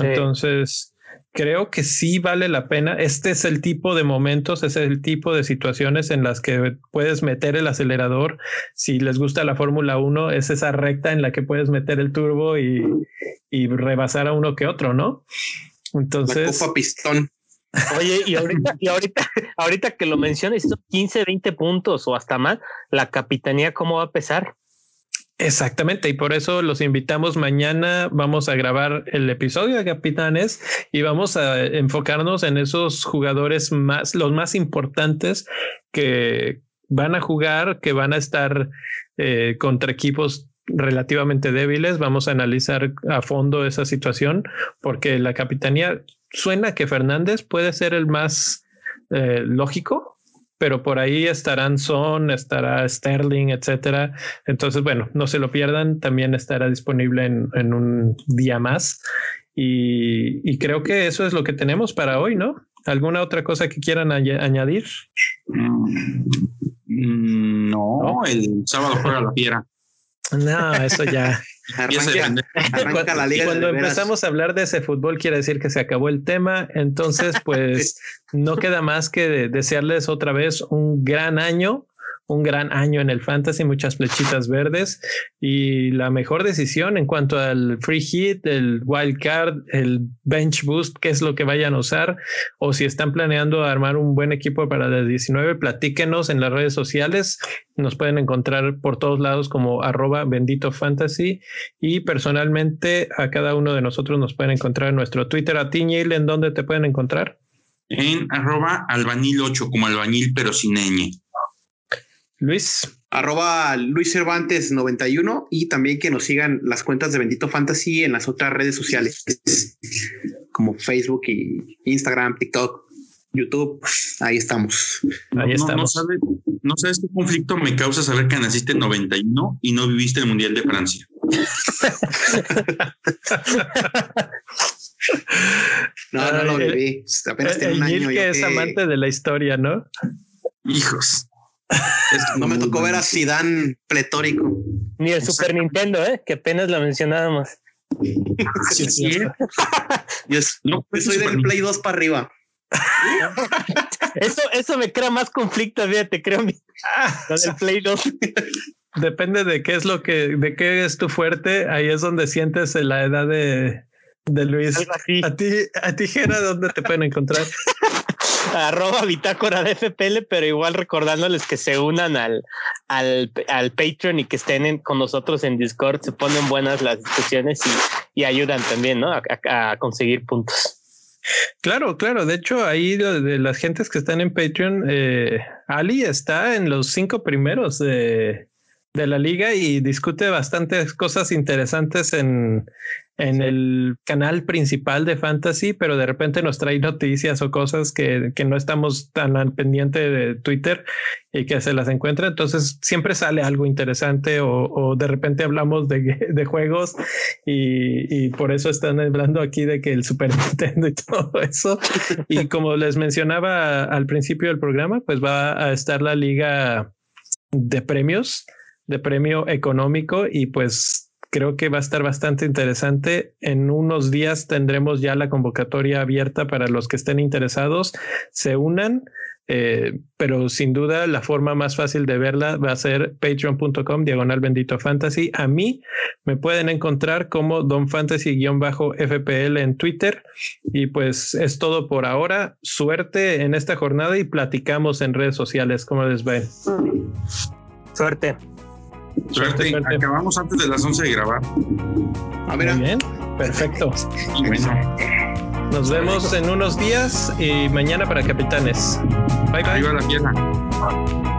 Entonces, creo que sí vale la pena. Este es el tipo de momentos, es el tipo de situaciones en las que puedes meter el acelerador. Si les gusta la Fórmula 1, es esa recta en la que puedes meter el turbo y, y rebasar a uno que otro, ¿no? Entonces. La pistón. Oye, y ahorita, y ahorita, ahorita que lo mencionas, 15, 20 puntos o hasta más, la capitanía, ¿cómo va a pesar? Exactamente, y por eso los invitamos mañana. Vamos a grabar el episodio de Capitanes y vamos a enfocarnos en esos jugadores más, los más importantes que van a jugar, que van a estar eh, contra equipos relativamente débiles. Vamos a analizar a fondo esa situación porque la capitanía suena que Fernández puede ser el más eh, lógico, pero por ahí estarán Son, estará Sterling, etcétera. Entonces, bueno, no se lo pierdan. También estará disponible en, un día más. Y, creo que eso es lo que tenemos para hoy, ¿no? ¿Alguna otra cosa que quieran añadir? Mm, no, el sábado juega la fiera. No, eso ya. Arranca, la liga cuando empezamos a hablar de ese fútbol, quiere decir que se acabó el tema. Entonces, pues no queda más que desearles otra vez un gran año un gran año en el fantasy, muchas flechitas verdes y la mejor decisión en cuanto al free hit, el wild card, el bench boost, qué es lo que vayan a usar o si están planeando armar un buen equipo para las 19, platíquenos en las redes sociales. Nos pueden encontrar por todos lados como arroba bendito fantasy y personalmente a cada uno de nosotros nos pueden encontrar en nuestro Twitter a ti, ¿en dónde te pueden encontrar? En arroba albañil 8 como albañil pero sin ñ. Luis. Arroba Luis Cervantes 91 y también que nos sigan las cuentas de Bendito Fantasy en las otras redes sociales como Facebook y Instagram, TikTok, YouTube. Ahí estamos. Ahí estamos. No, sabes, qué conflicto me causa saber que naciste en 91 y no viviste el Mundial de Francia. no, no lo viví. Apenas tengo un año. que es amante de la historia, ¿no? Hijos no me tocó ver a Zidane pletórico. Ni el Super Nintendo, ¿eh? que apenas lo mencionábamos. Sí, sí. yo, soy del Play 2 para arriba. eso, eso me crea más conflicto, fíjate, creo. Lo del Play 2. Depende de qué es lo que, de qué es tu fuerte. Ahí es donde sientes la edad de, de Luis. A ti, a ti, Gera, ¿dónde te pueden encontrar? Arroba bitácora de FPL, pero igual recordándoles que se unan al, al, al Patreon y que estén con nosotros en Discord, se ponen buenas las discusiones y, ayudan también, ¿no? A, conseguir puntos. Claro, claro. De hecho, ahí de las gentes que están en Patreon, eh, Ali está en los cinco primeros de, de la liga y discute bastantes cosas interesantes en, en el canal principal de Fantasy, pero de repente nos trae noticias o cosas que, que no estamos tan al pendiente de Twitter y que se las encuentra. Entonces siempre sale algo interesante o, o de repente hablamos de, de juegos y, y, por eso están hablando aquí de que el Super Nintendo y todo eso. Y como les mencionaba al principio del programa, pues va a estar la liga de premios, de premio económico y pues creo que va a estar bastante interesante. En unos días tendremos ya la convocatoria abierta para los que estén interesados, se unan. Eh, pero sin duda la forma más fácil de verla va a ser patreon.com diagonal bendito fantasy. A mí me pueden encontrar como don fantasy-fpl en Twitter. Y pues es todo por ahora. Suerte en esta jornada y platicamos en redes sociales. ¿Cómo les va? Suerte. Suerte. Suerte. Acabamos antes de las 11 de grabar. A ver, Muy bien, perfecto. Bueno. Nos vemos en unos días y mañana para capitanes. Bye bye. Arriba la pierna.